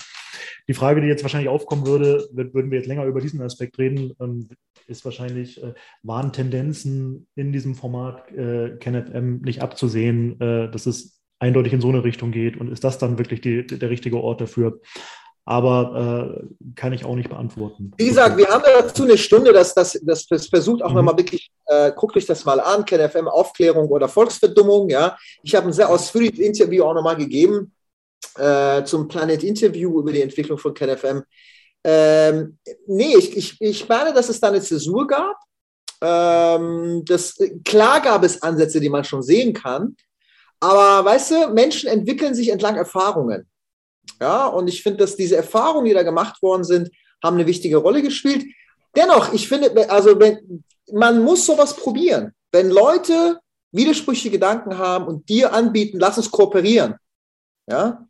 Die Frage, die jetzt wahrscheinlich aufkommen würde, würden wir jetzt länger über diesen Aspekt reden, ähm, ist wahrscheinlich, äh, waren Tendenzen in diesem Format äh, KenFM nicht abzusehen, äh, dass es eindeutig in so eine Richtung geht und ist das dann wirklich die, der richtige Ort dafür? Aber äh, kann ich auch nicht beantworten. Wie gesagt, wir haben dazu eine Stunde, dass das, das, das versucht auch mhm. nochmal wirklich, äh, guckt euch das mal an, KenFM Aufklärung oder Volksverdummung. Ja, ich habe ein sehr ausführliches Interview auch nochmal gegeben äh, zum Planet Interview über die Entwicklung von KenFM. Ähm, nee, ich, ich, ich meine, dass es da eine Zäsur gab. Ähm, das, klar gab es Ansätze, die man schon sehen kann. Aber weißt du, Menschen entwickeln sich entlang Erfahrungen. Ja, und ich finde, dass diese Erfahrungen, die da gemacht worden sind, haben eine wichtige Rolle gespielt. Dennoch, ich finde, also wenn, man muss sowas probieren. Wenn Leute widersprüchliche Gedanken haben und dir anbieten, lass uns kooperieren. Ja,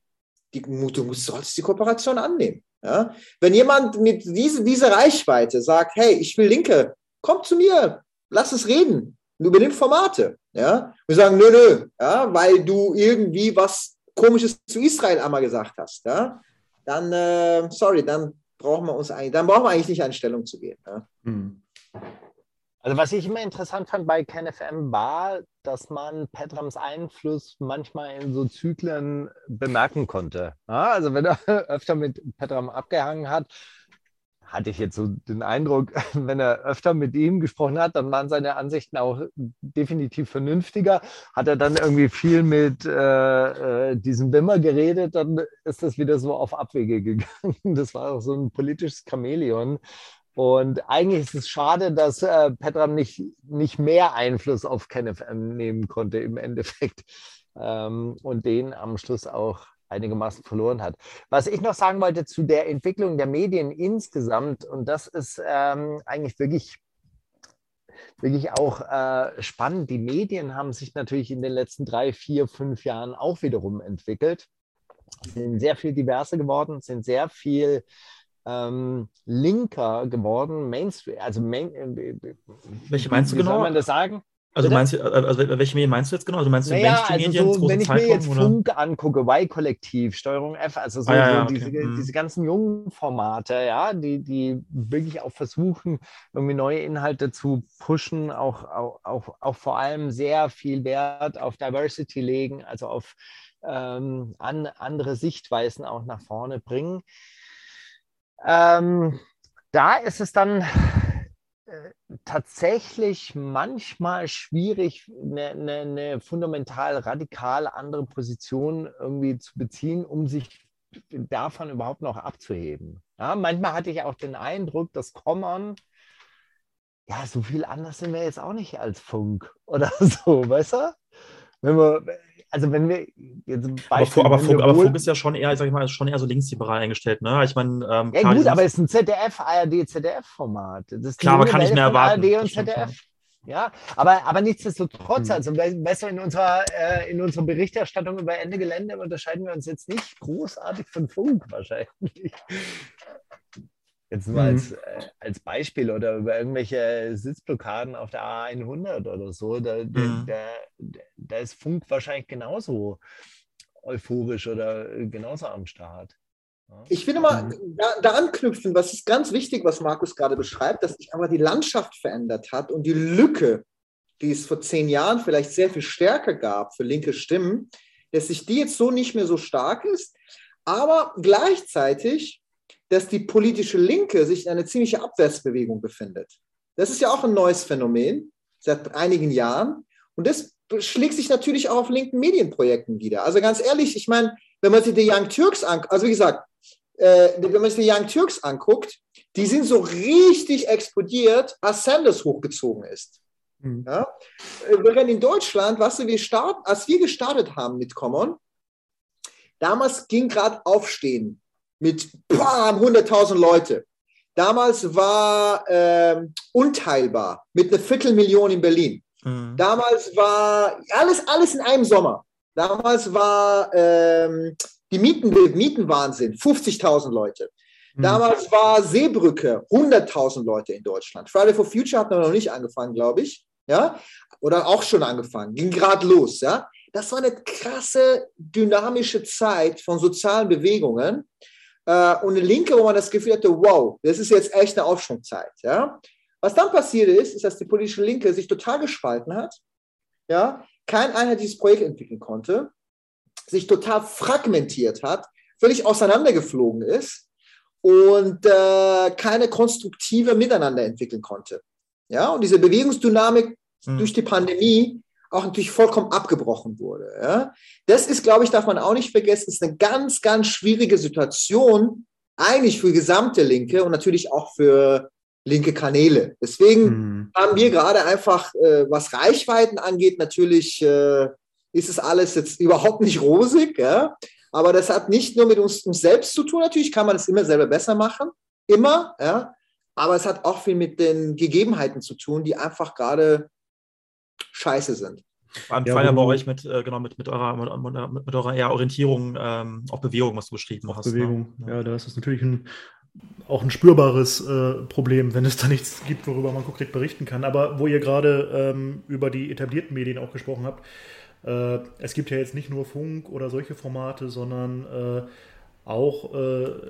die, du solltest die Kooperation annehmen. Ja? Wenn jemand mit diese, dieser Reichweite sagt, hey, ich will Linke, komm zu mir, lass es reden, übernimm Formate. Ja? Wir sagen, nö, nö, ja? weil du irgendwie was Komisches zu Israel einmal gesagt hast. Ja? Dann, äh, sorry, dann brauchen wir uns eigentlich, dann brauchen wir eigentlich nicht an Stellung zu gehen. Ja? Hm. Also was ich immer interessant fand bei KenFM war, dass man Petrams Einfluss manchmal in so Zyklen bemerken konnte. Ja, also wenn er öfter mit Petram abgehangen hat, hatte ich jetzt so den Eindruck, wenn er öfter mit ihm gesprochen hat, dann waren seine Ansichten auch definitiv vernünftiger. Hat er dann irgendwie viel mit äh, äh diesem Wimmer geredet, dann ist das wieder so auf Abwege gegangen. Das war auch so ein politisches Chamäleon. Und eigentlich ist es schade, dass äh, Petram nicht, nicht mehr Einfluss auf KenFM nehmen konnte im Endeffekt ähm, und den am Schluss auch einigermaßen verloren hat. Was ich noch sagen wollte zu der Entwicklung der Medien insgesamt, und das ist ähm, eigentlich wirklich wirklich auch äh, spannend. Die Medien haben sich natürlich in den letzten drei, vier, fünf Jahren auch wiederum entwickelt, sind sehr viel diverser geworden, sind sehr viel ähm, linker geworden, Mainstream, also Main, äh, welche meinst du genau? Soll man das sagen? Also, meinst du, also welche Medien meinst du jetzt genau? Also meinst du naja, Mainstream-Medien, also so, Wenn ich mir jetzt oder? Funk angucke, Y-Kollektiv, Steuerung F, also so, ah, ja, so okay. diese, hm. diese, ganzen jungen Formate, ja, die, die wirklich auch versuchen, irgendwie neue Inhalte zu pushen, auch, auch, auch, auch vor allem sehr viel Wert auf Diversity legen, also auf ähm, an, andere Sichtweisen auch nach vorne bringen. Ähm, da ist es dann äh, tatsächlich manchmal schwierig, eine, eine, eine, fundamental radikal andere Position irgendwie zu beziehen, um sich davon überhaupt noch abzuheben. Ja, manchmal hatte ich auch den Eindruck, dass Common, ja, so viel anders sind wir jetzt auch nicht als Funk oder so, weißt du? Wenn wir, also wenn wir jetzt Beispiel, aber, aber, Funk, aber Funk ist ja schon eher, sag ich mal, schon eher so linksliberal eingestellt, ne? Ich meine, ähm, ja gut, aber es ist ein ZDF, ARD, ZDF-Format. Klar, aber kann ich mehr erwarten. ARD und ZDF. Ja, aber, aber nichtsdestotrotz, hm. also du, in unserer, äh, in unserer Berichterstattung über Ende Gelände unterscheiden wir uns jetzt nicht großartig von Funk wahrscheinlich. Jetzt nur mhm. als, äh, als Beispiel oder über irgendwelche Sitzblockaden auf der A100 oder so, da, mhm. da, da ist Funk wahrscheinlich genauso euphorisch oder genauso am Start. Ja. Ich finde mal, mhm. da, da, anknüpfen, was ist ganz wichtig, was Markus gerade beschreibt, dass sich aber die Landschaft verändert hat und die Lücke, die es vor zehn Jahren vielleicht sehr viel stärker gab für linke Stimmen, dass sich die jetzt so nicht mehr so stark ist, aber gleichzeitig dass die politische Linke sich in einer ziemlichen Abwärtsbewegung befindet. Das ist ja auch ein neues Phänomen seit einigen Jahren. Und das schlägt sich natürlich auch auf linken Medienprojekten wieder. Also ganz ehrlich, ich meine, wenn man sich die Young Turks anguckt, also wie gesagt, äh, wenn man sich die Young Turks anguckt, die sind so richtig explodiert, als Sanders hochgezogen ist. Mhm. Ja? Während in Deutschland, du, wir starten, als wir gestartet haben mit Common, damals ging gerade Aufstehen mit bam, 100.000 Leute. Damals war ähm, unteilbar mit einer Viertelmillion in Berlin. Mhm. Damals war alles, alles in einem Sommer. Damals war ähm, die Mieten, Mietenwahnsinn, 50.000 Leute. Mhm. Damals war Seebrücke, 100.000 Leute in Deutschland. Friday for Future hat noch nicht angefangen, glaube ich. Ja? Oder auch schon angefangen, ging gerade los. Ja? Das war eine krasse, dynamische Zeit von sozialen Bewegungen äh, und eine Linke, wo man das Gefühl hatte, wow, das ist jetzt echt eine Aufschwungzeit. Ja? Was dann passiert ist, ist, dass die politische Linke sich total gespalten hat, ja? kein einheitliches Projekt entwickeln konnte, sich total fragmentiert hat, völlig auseinandergeflogen ist und äh, keine konstruktive Miteinander entwickeln konnte. Ja, und diese Bewegungsdynamik mhm. durch die Pandemie auch natürlich vollkommen abgebrochen wurde. Ja? Das ist, glaube ich, darf man auch nicht vergessen, ist eine ganz, ganz schwierige Situation, eigentlich für die gesamte Linke und natürlich auch für linke Kanäle. Deswegen mhm. haben wir gerade einfach, äh, was Reichweiten angeht, natürlich äh, ist es alles jetzt überhaupt nicht rosig, ja? aber das hat nicht nur mit uns, uns selbst zu tun, natürlich kann man es immer selber besser machen, immer, ja? aber es hat auch viel mit den Gegebenheiten zu tun, die einfach gerade scheiße sind. Vor allem ja, bei euch mit, äh, genau, mit, mit eurer, mit, mit eurer eher Orientierung ähm, auf Bewegung, was du beschrieben hast. Ne? Bewegung, ne? ja, da ist es natürlich ein, auch ein spürbares äh, Problem, wenn es da nichts gibt, worüber man konkret berichten kann. Aber wo ihr gerade ähm, über die etablierten Medien auch gesprochen habt, äh, es gibt ja jetzt nicht nur Funk oder solche Formate, sondern äh, auch äh,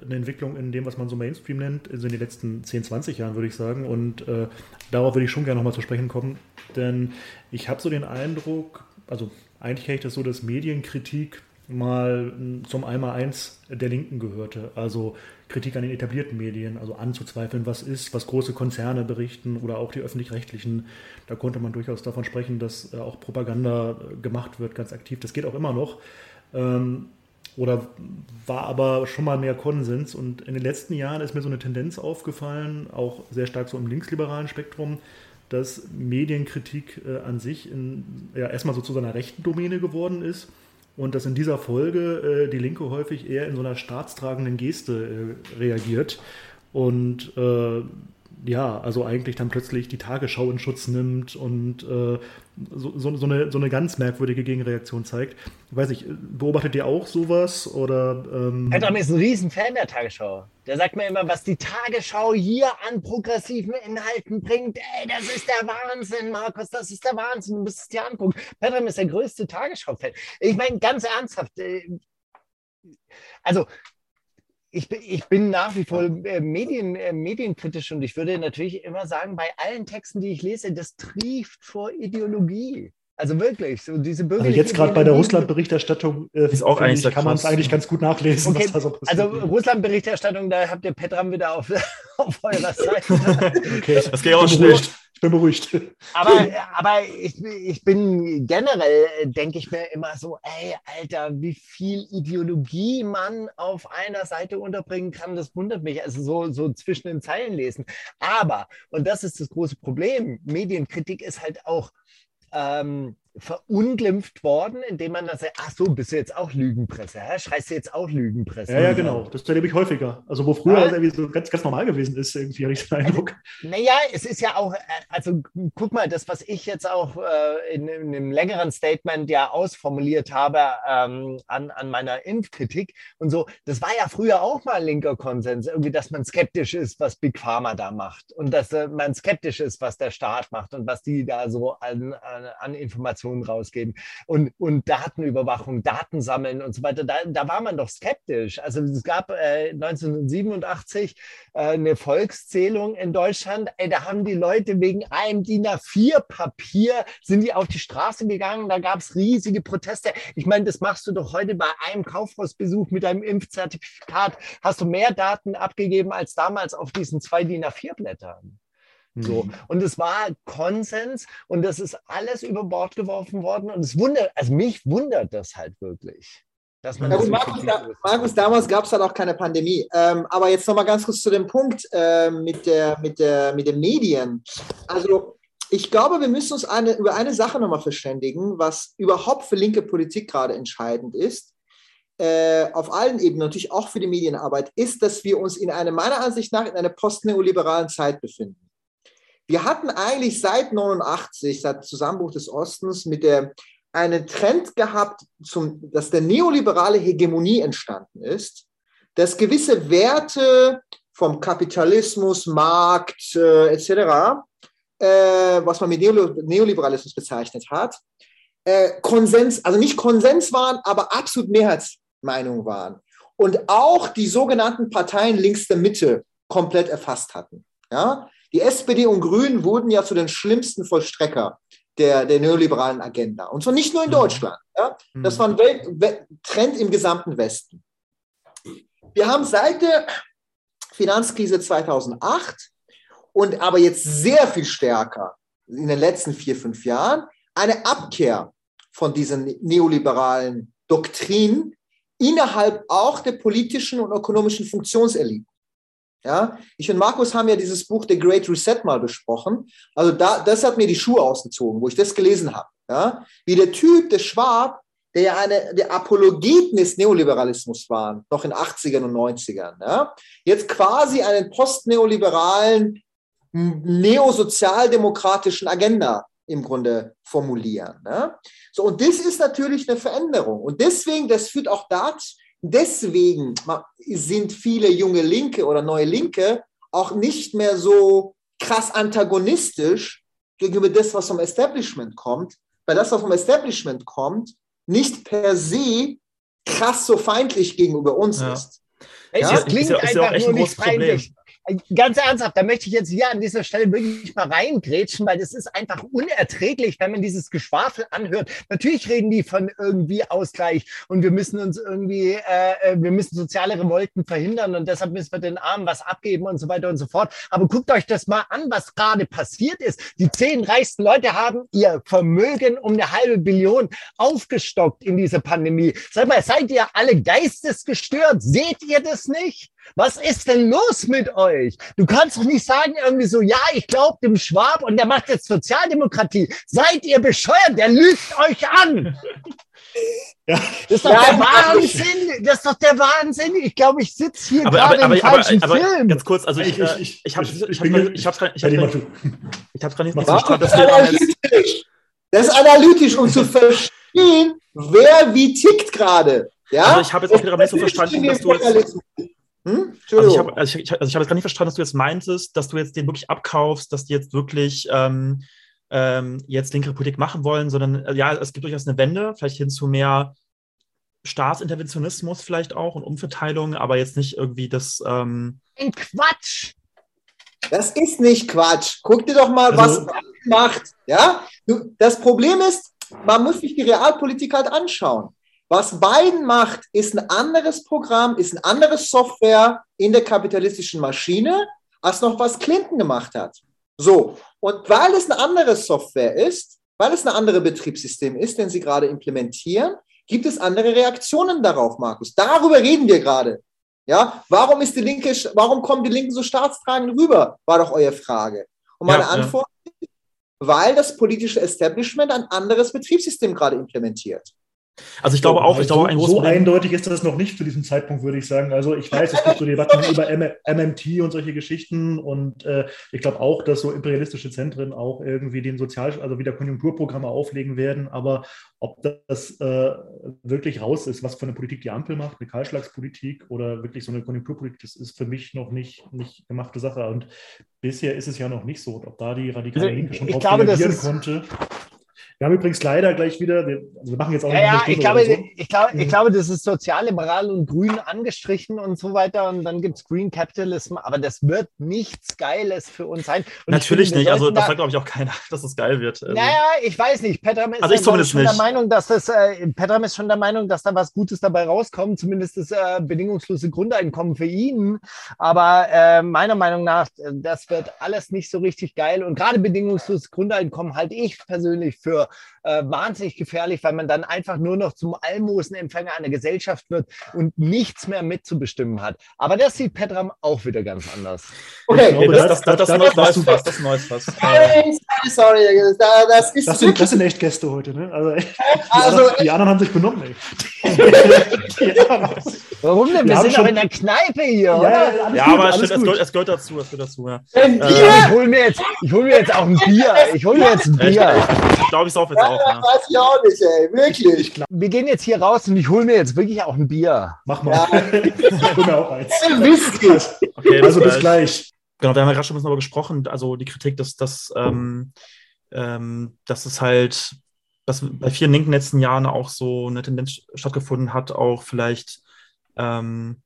eine Entwicklung in dem, was man so Mainstream nennt, also in den letzten 10, 20 Jahren, würde ich sagen. Und äh, darauf würde ich schon gerne nochmal zu sprechen kommen, denn ich habe so den Eindruck, also eigentlich kenne ich das so, dass Medienkritik mal zum Einmal-Eins der Linken gehörte. Also Kritik an den etablierten Medien, also anzuzweifeln, was ist, was große Konzerne berichten oder auch die öffentlich-rechtlichen. Da konnte man durchaus davon sprechen, dass äh, auch Propaganda äh, gemacht wird, ganz aktiv. Das geht auch immer noch. Ähm, oder war aber schon mal mehr Konsens. Und in den letzten Jahren ist mir so eine Tendenz aufgefallen, auch sehr stark so im linksliberalen Spektrum, dass Medienkritik äh, an sich in, ja, erstmal so zu seiner rechten Domäne geworden ist und dass in dieser Folge äh, die Linke häufig eher in so einer staatstragenden Geste äh, reagiert und äh, ja, also eigentlich dann plötzlich die Tagesschau in Schutz nimmt und äh, so, so, so, eine, so eine ganz merkwürdige Gegenreaktion zeigt. Ich weiß nicht, beobachtet ihr auch sowas? Oder, ähm Adam ist ein Riesenfan der Tagesschau. Der sagt mir immer, was die Tagesschau hier an progressiven Inhalten bringt. Ey, das ist der Wahnsinn, Markus, das ist der Wahnsinn. Du musst es dir angucken. Petram ist der größte Tagesschau-Fan. Ich meine, ganz ernsthaft, äh, also ich, ich bin nach wie vor äh, Medien, äh, medienkritisch und ich würde natürlich immer sagen, bei allen Texten, die ich lese, das trieft vor Ideologie. Also wirklich, so diese Also jetzt gerade bei der Russland-Berichterstattung äh, ist auch eigentlich kann man es eigentlich ganz gut nachlesen, okay. was da so passiert. Also Russland-Berichterstattung, da habt ihr Petram wieder auf, auf eurer Seite. okay, das geht auch schnell. Ich bin beruhigt. Aber, aber ich, ich bin generell, denke ich mir immer so, ey, Alter, wie viel Ideologie man auf einer Seite unterbringen kann, das wundert mich. Also so, so zwischen den Zeilen lesen. Aber, und das ist das große Problem, Medienkritik ist halt auch ähm, verunglimpft worden, indem man dann sagt, ach so, bist du jetzt auch Lügenpresse, hä? schreist du jetzt auch Lügenpresse? Ja, ja, genau. Das erlebe ich häufiger. Also wo früher ja. das irgendwie so ganz, ganz normal gewesen ist, irgendwie habe ich den Eindruck. Naja, es ist ja auch, äh, also guck mal, das, was ich jetzt auch äh, in, in, einem längeren Statement ja ausformuliert habe ähm, an, an meiner Impfkritik und so, das war ja früher auch mal linker Konsens, irgendwie, dass man skeptisch ist, was Big Pharma da macht und dass äh, man skeptisch ist, was der Staat macht und was die da so an, an, an Informationen Informationen rausgeben und, und Datenüberwachung, Daten sammeln und so weiter. Da, da war man doch skeptisch. Also es gab äh, 1987 äh, eine Volkszählung in Deutschland. Ey, da haben die Leute wegen einem DIN A4-Papier sind die auf die Straße gegangen. Da gab es riesige Proteste. Ich meine, das machst du doch heute bei einem Kaufhausbesuch mit deinem Impfzertifikat. Hast du mehr Daten abgegeben als damals auf diesen zwei DIN A4-Blättern. So. Mhm. Und es war Konsens und das ist alles über Bord geworfen worden. Und es wundert, also mich wundert das halt wirklich. Dass man ja, gut, Markus, da, Markus, damals gab es halt auch keine Pandemie. Ähm, aber jetzt nochmal ganz kurz zu dem Punkt äh, mit, der, mit, der, mit den Medien. Also ich glaube, wir müssen uns eine, über eine Sache nochmal verständigen, was überhaupt für linke Politik gerade entscheidend ist. Äh, auf allen Ebenen, natürlich auch für die Medienarbeit, ist, dass wir uns in einer, meiner Ansicht nach, in einer postneoliberalen Zeit befinden. Wir hatten eigentlich seit 89, seit Zusammenbruch des Ostens, mit der einen Trend gehabt, zum, dass der neoliberale Hegemonie entstanden ist, dass gewisse Werte vom Kapitalismus, Markt äh, etc., äh, was man mit Neoliberalismus bezeichnet hat, äh, Konsens, also nicht Konsens waren, aber absolut Mehrheitsmeinung waren. Und auch die sogenannten Parteien links der Mitte komplett erfasst hatten. Ja? Die SPD und Grünen wurden ja zu den schlimmsten Vollstrecker der, der neoliberalen Agenda. Und zwar nicht nur in mhm. Deutschland. Ja? Das mhm. war ein Welt Trend im gesamten Westen. Wir haben seit der Finanzkrise 2008 und aber jetzt sehr viel stärker in den letzten vier, fünf Jahren eine Abkehr von diesen neoliberalen Doktrinen innerhalb auch der politischen und ökonomischen Funktionseliten. Ja, ich und Markus haben ja dieses Buch The Great Reset mal besprochen. Also da, das hat mir die Schuhe ausgezogen, wo ich das gelesen habe. Ja, wie der Typ, der Schwab, der ja eine, der Apologeten des Neoliberalismus war, noch in 80ern und 90ern, ja, jetzt quasi einen postneoliberalen, neosozialdemokratischen Agenda im Grunde formulieren. Ne? So, und das ist natürlich eine Veränderung. Und deswegen, das führt auch dazu, Deswegen sind viele junge Linke oder neue Linke auch nicht mehr so krass antagonistisch gegenüber das, was vom Establishment kommt, weil das, was vom Establishment kommt, nicht per se krass so feindlich gegenüber uns ja. ist. Es ja? klingt ist ja, ist einfach nur nicht feindlich. Ganz ernsthaft, da möchte ich jetzt hier an dieser Stelle wirklich mal reingrätschen, weil das ist einfach unerträglich, wenn man dieses Geschwafel anhört. Natürlich reden die von irgendwie Ausgleich und wir müssen uns irgendwie, äh, äh, wir müssen soziale Revolten verhindern und deshalb müssen wir den Armen was abgeben und so weiter und so fort. Aber guckt euch das mal an, was gerade passiert ist. Die zehn reichsten Leute haben ihr Vermögen um eine halbe Billion aufgestockt in dieser Pandemie. Sag mal, seid ihr alle geistesgestört? Seht ihr das nicht? Was ist denn los mit euch? Du kannst doch nicht sagen irgendwie so, ja, ich glaube dem Schwab und der macht jetzt Sozialdemokratie. Seid ihr bescheuert? Der lügt euch an. Ja. Das ist doch ja, der Wahnsinn. Das ist doch der Wahnsinn. Ich glaube, ich sitze hier aber, gerade aber, im aber, falschen aber, Film. Ganz kurz, also ich, ich, ich, ich habe ich, ich, ich, ich hab's gerade ich hab's gerade nicht verstanden. Das, analytisch. das ist analytisch, um zu verstehen, wer wie tickt gerade. Ja? Also ich habe jetzt auch wieder nicht so verstanden, dass du jetzt, hm? Also ich habe also ich, also ich hab jetzt gar nicht verstanden, dass du jetzt meintest, dass du jetzt den wirklich abkaufst, dass die jetzt wirklich ähm, ähm, jetzt linkere Politik machen wollen, sondern äh, ja, es gibt durchaus eine Wende, vielleicht hin zu mehr Staatsinterventionismus vielleicht auch und Umverteilung, aber jetzt nicht irgendwie das. Ähm Ein Quatsch! Das ist nicht Quatsch. Guck dir doch mal, also, was macht. Ja? Du, das Problem ist, man muss sich die Realpolitik halt anschauen. Was Biden macht, ist ein anderes Programm, ist ein anderes Software in der kapitalistischen Maschine, als noch was Clinton gemacht hat. So, und weil es eine andere Software ist, weil es ein anderes Betriebssystem ist, den sie gerade implementieren, gibt es andere Reaktionen darauf, Markus. Darüber reden wir gerade. Ja, warum ist die Linke, warum kommen die Linken so staatstragend rüber? War doch eure Frage. Und meine ja, Antwort ja. ist, weil das politische Establishment ein anderes Betriebssystem gerade implementiert. Also ich glaube auch, ich glaube so, so eindeutig ist das noch nicht zu diesem Zeitpunkt, würde ich sagen. Also ich weiß, es gibt so Debatten über MMT und solche Geschichten und äh, ich glaube auch, dass so imperialistische Zentren auch irgendwie den Sozial, also wieder Konjunkturprogramme auflegen werden. Aber ob das äh, wirklich raus ist, was für eine Politik die Ampel macht, eine Kahlschlagspolitik oder wirklich so eine Konjunkturpolitik, das ist für mich noch nicht, nicht gemachte Sache. Und bisher ist es ja noch nicht so, ob da die radikale Linke schon ich reagieren konnte. Wir haben übrigens leider gleich wieder, wir, also wir machen jetzt auch ja, ja, ich glaube, so. ich, glaube, ich mhm. glaube, das ist sozialliberal und grün angestrichen und so weiter. Und dann gibt es Green Capitalism, aber das wird nichts Geiles für uns sein. Und Natürlich finde, nicht. Also, das sagt, glaube ich, auch keiner, dass es geil wird. Also, naja, ich weiß nicht. Petram ist, also ich zumindest schon nicht. der Meinung, dass das, äh, Petram ist schon der Meinung, dass da was Gutes dabei rauskommt, zumindest das äh, bedingungslose Grundeinkommen für ihn. Aber äh, meiner Meinung nach, äh, das wird alles nicht so richtig geil. Und gerade bedingungsloses Grundeinkommen halte ich persönlich für äh, wahnsinnig gefährlich, weil man dann einfach nur noch zum Almosenempfänger einer Gesellschaft wird und nichts mehr mitzubestimmen hat. Aber das sieht Petram auch wieder ganz anders. Okay, glaube, das, das, das, das, das, das, das, das Neues was. Sorry, sorry. Das, ist das, sind, das sind echt Gäste heute, ne? Also, die, also, anderen, die anderen haben sich benommen, ey. Warum denn? Wir, Wir sind doch in der Kneipe hier, ja, oder? Ja, aber es, gehört, es gehört dazu, es gehört dazu, ja. Äh, ich hole mir, jetzt, hol mir jetzt auch ein Bier. Ich hole mir jetzt ein Bier. Ich glaube, ich sauf jetzt auch. Ja. Weiß ich auch nicht, ey. Wirklich. Wir gehen jetzt hier raus und ich hole mir jetzt wirklich auch ein Bier. Mach mal. Ja. ich hol mir auch eins. Okay, also bis gleich. Genau, wir haben ja gerade schon ein bisschen darüber gesprochen, also die Kritik, dass, dass, ähm, ähm, dass es halt, dass bei vielen linken letzten Jahren auch so eine Tendenz stattgefunden hat, auch vielleicht, ähm,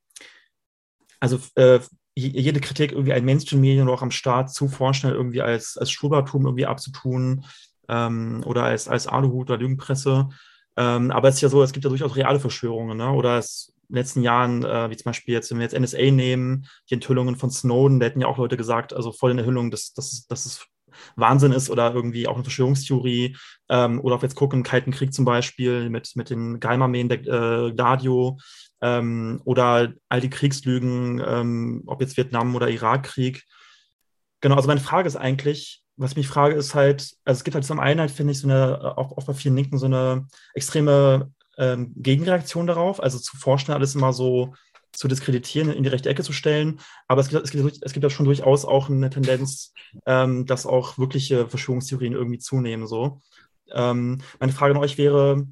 also äh, jede Kritik irgendwie ein Mainstream-Medien oder auch am Staat zu vorschnell irgendwie als, als Schubertum irgendwie abzutun ähm, oder als, als Aluhut oder Lügenpresse. Ähm, aber es ist ja so, es gibt ja durchaus reale Verschwörungen, ne? oder es in den letzten Jahren, äh, wie zum Beispiel jetzt, wenn wir jetzt NSA nehmen, die Enthüllungen von Snowden, da hätten ja auch Leute gesagt, also voll in der Enthüllung, dass, dass, dass es Wahnsinn ist oder irgendwie auch eine Verschwörungstheorie. Ähm, oder auch jetzt gucken, Kalten Krieg zum Beispiel mit, mit den Geheimarmeen der äh, Gladio ähm, oder all die Kriegslügen, ähm, ob jetzt Vietnam oder Irakkrieg. Genau, also meine Frage ist eigentlich, was ich mich frage, ist halt, also es gibt halt zum einen halt, finde ich, so eine, auch, auch bei vielen Linken so eine extreme ähm, Gegenreaktion darauf, also zu forschen, alles immer so zu diskreditieren, in die rechte Ecke zu stellen. Aber es gibt, es gibt, es gibt ja schon durchaus auch eine Tendenz, ähm, dass auch wirkliche Verschwörungstheorien irgendwie zunehmen. So. Ähm, meine Frage an euch wäre,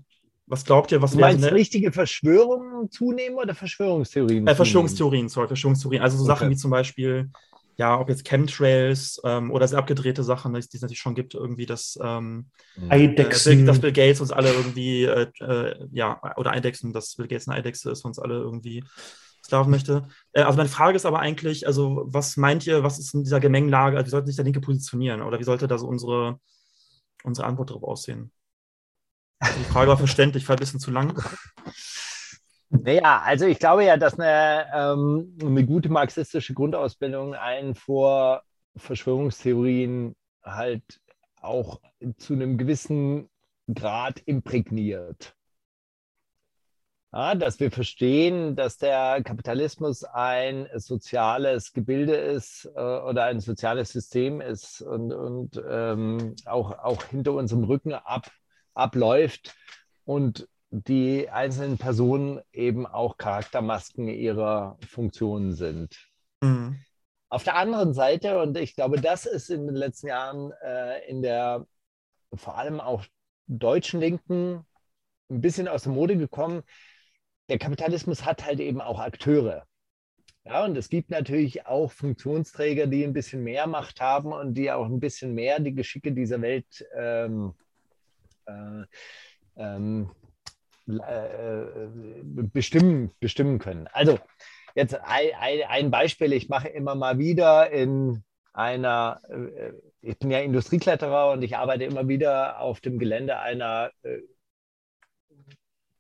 was glaubt ihr, was du meinst, richtige Verschwörungen zunehmen oder Verschwörungstheorien? Äh, Verschwörungstheorien, sorry, Verschwörungstheorien. Also so okay. Sachen wie zum Beispiel, ja, ob jetzt Chemtrails ähm, oder sehr abgedrehte Sachen, die es natürlich schon gibt, irgendwie, dass, ähm, Eidechsen. Äh, dass Bill Gates uns alle irgendwie, äh, äh, ja, oder Eidechsen, dass Bill Gates eine Eidechse ist, uns alle irgendwie sklaven möchte. Äh, also meine Frage ist aber eigentlich, also was meint ihr, was ist in dieser Gemengelage, also wie sollte sich der Linke positionieren oder wie sollte da so unsere, unsere Antwort darauf aussehen? Also die Frage war verständlich, war ein bisschen zu lang. Naja, also ich glaube ja, dass eine, ähm, eine gute marxistische Grundausbildung einen vor Verschwörungstheorien halt auch zu einem gewissen Grad imprägniert. Ja, dass wir verstehen, dass der Kapitalismus ein soziales Gebilde ist äh, oder ein soziales System ist und, und ähm, auch, auch hinter unserem Rücken ab, abläuft und die einzelnen Personen eben auch Charaktermasken ihrer Funktionen sind. Mhm. Auf der anderen Seite, und ich glaube, das ist in den letzten Jahren äh, in der vor allem auch deutschen Linken ein bisschen aus der Mode gekommen, der Kapitalismus hat halt eben auch Akteure. Ja, und es gibt natürlich auch Funktionsträger, die ein bisschen mehr Macht haben und die auch ein bisschen mehr die Geschicke dieser Welt ähm, äh, ähm, äh, bestimmen, bestimmen können. Also jetzt ein, ein, Beispiel, ich mache immer mal wieder in einer, äh, ich bin ja Industriekletterer und ich arbeite immer wieder auf dem Gelände einer äh,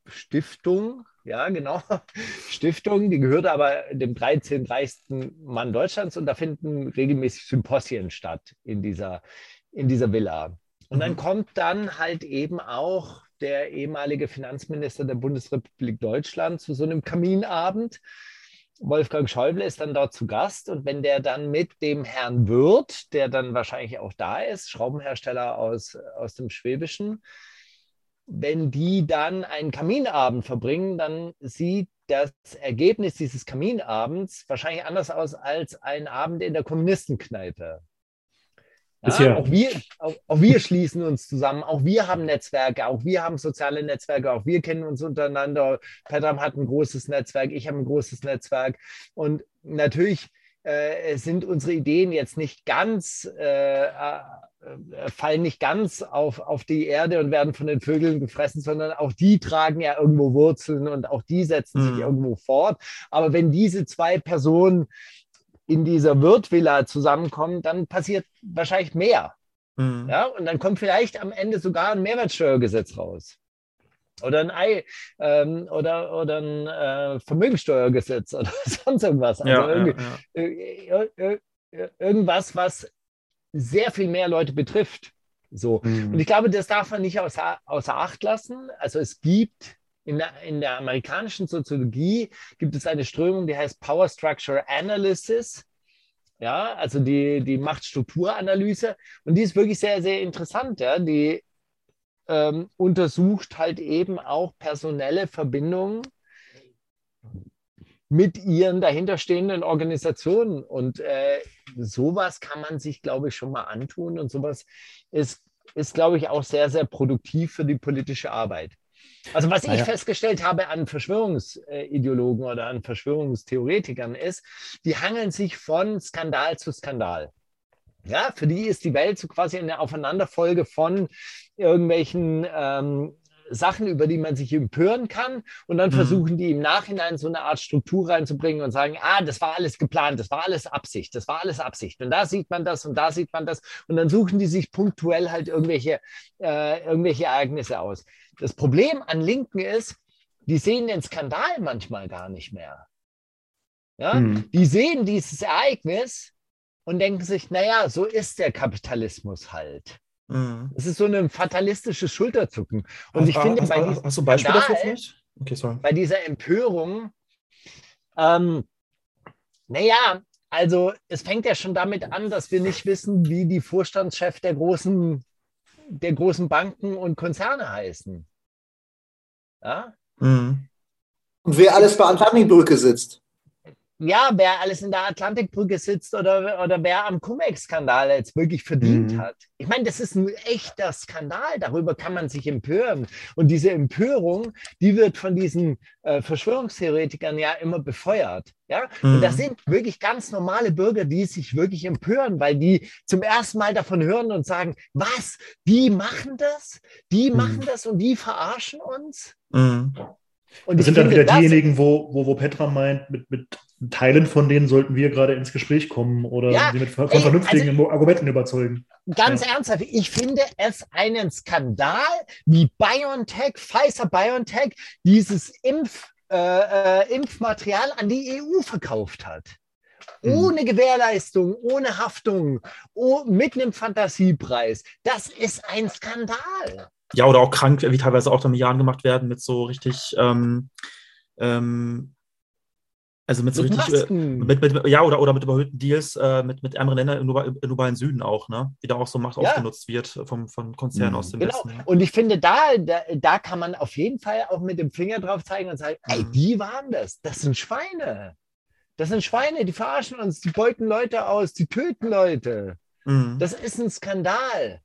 Stiftung, ja, genau, Stiftung, die gehört aber dem 13. reichsten Mann Deutschlands und da finden regelmäßig Symposien statt in dieser, in dieser Villa. Und dann mhm. kommt dann halt eben auch der ehemalige Finanzminister der Bundesrepublik Deutschland zu so einem Kaminabend. Wolfgang Schäuble ist dann dort zu Gast und wenn der dann mit dem Herrn Wirth, der dann wahrscheinlich auch da ist, Schraubenhersteller aus, aus dem Schwäbischen, wenn die dann einen Kaminabend verbringen, dann sieht das Ergebnis dieses Kaminabends wahrscheinlich anders aus als ein Abend in der Kommunistenkneipe. Ja, auch, wir, auch, auch, wir schließen uns zusammen, auch wir haben Netzwerke, auch wir haben soziale Netzwerke, auch wir kennen uns untereinander. Petram hat ein großes Netzwerk, ich habe ein großes Netzwerk. Und natürlich äh, sind unsere Ideen jetzt nicht ganz, äh, äh, fallen nicht ganz auf, auf die Erde und werden von den Vögeln gefressen, sondern auch die tragen ja irgendwo Wurzeln und auch die setzen mhm. sich irgendwo fort. Aber wenn diese zwei Personen in dieser Wirtvilla zusammenkommen, dann passiert wahrscheinlich mehr. Mhm. Ja, und dann kommt vielleicht am Ende sogar ein Mehrwertsteuergesetz raus. Oder ein Ei ähm, oder, oder ein äh, Vermögensteuergesetz oder sonst irgendwas. Also ja, ja, ja. Äh, äh, irgendwas, was sehr viel mehr Leute betrifft. So. Mhm. Und ich glaube, das darf man nicht außer, außer Acht lassen. Also es gibt in der, in der amerikanischen Soziologie gibt es eine Strömung, die heißt Power Structure Analysis. Ja, also die, die Machtstrukturanalyse. Und die ist wirklich sehr, sehr interessant. Ja. Die ähm, untersucht halt eben auch personelle Verbindungen mit ihren dahinterstehenden Organisationen. Und äh, sowas kann man sich, glaube ich, schon mal antun. Und sowas ist, ist, glaube ich, auch sehr, sehr produktiv für die politische Arbeit. Also was ich festgestellt habe an Verschwörungsideologen oder an Verschwörungstheoretikern ist, die hangeln sich von Skandal zu Skandal. Ja, für die ist die Welt so quasi eine Aufeinanderfolge von irgendwelchen ähm, Sachen, über die man sich empören kann. Und dann mhm. versuchen die im Nachhinein so eine Art Struktur reinzubringen und sagen, ah, das war alles geplant, das war alles Absicht, das war alles Absicht. Und da sieht man das und da sieht man das. Und dann suchen die sich punktuell halt irgendwelche, äh, irgendwelche Ereignisse aus. Das Problem an Linken ist, die sehen den Skandal manchmal gar nicht mehr. Ja? Mhm. Die sehen dieses Ereignis und denken sich, naja, so ist der Kapitalismus halt. Mhm. Es ist so ein fatalistisches Schulterzucken. Und ich finde, hast, bei hast du ein Beispiel dafür vielleicht? Okay, sorry. Bei dieser Empörung, ähm, naja, also es fängt ja schon damit an, dass wir nicht wissen, wie die Vorstandschefs der großen, der großen Banken und Konzerne heißen. Ja? Mhm. Und wer alles bei Antonibrücke sitzt ja, wer alles in der Atlantikbrücke sitzt oder, oder wer am Cum-Ex-Skandal jetzt wirklich verdient mhm. hat. Ich meine, das ist ein echter Skandal. Darüber kann man sich empören. Und diese Empörung, die wird von diesen äh, Verschwörungstheoretikern ja immer befeuert. Ja? Mhm. Und das sind wirklich ganz normale Bürger, die sich wirklich empören, weil die zum ersten Mal davon hören und sagen, was, die machen das? Die mhm. machen das und die verarschen uns? Mhm. Und das sind dann wieder diejenigen, wo, wo, wo Petra meint, mit, mit Teilen von denen sollten wir gerade ins Gespräch kommen oder ja, sie mit von ey, vernünftigen also, Argumenten überzeugen. Ganz ja. ernsthaft, ich finde es einen Skandal, wie BioNTech, Pfizer BioNTech dieses Impf, äh, äh, Impfmaterial an die EU verkauft hat. Mhm. Ohne Gewährleistung, ohne Haftung, oh, mit einem Fantasiepreis. Das ist ein Skandal. Ja, oder auch krank, wie teilweise auch da Milliarden gemacht werden mit so richtig ähm, ähm, also mit so mit richtig, äh, mit, mit, ja, oder, oder mit überhöhten Deals äh, mit, mit ärmeren Ländern im, im globalen Süden auch, ne? Wie da auch so Macht ja. ausgenutzt wird vom, von Konzernen mhm. aus dem genau. Westen. Und ich finde, da, da, da, kann man auf jeden Fall auch mit dem Finger drauf zeigen und sagen, mhm. ey, die waren das. Das sind Schweine. Das sind Schweine, die verarschen uns, die beuten Leute aus, die töten Leute. Mhm. Das ist ein Skandal.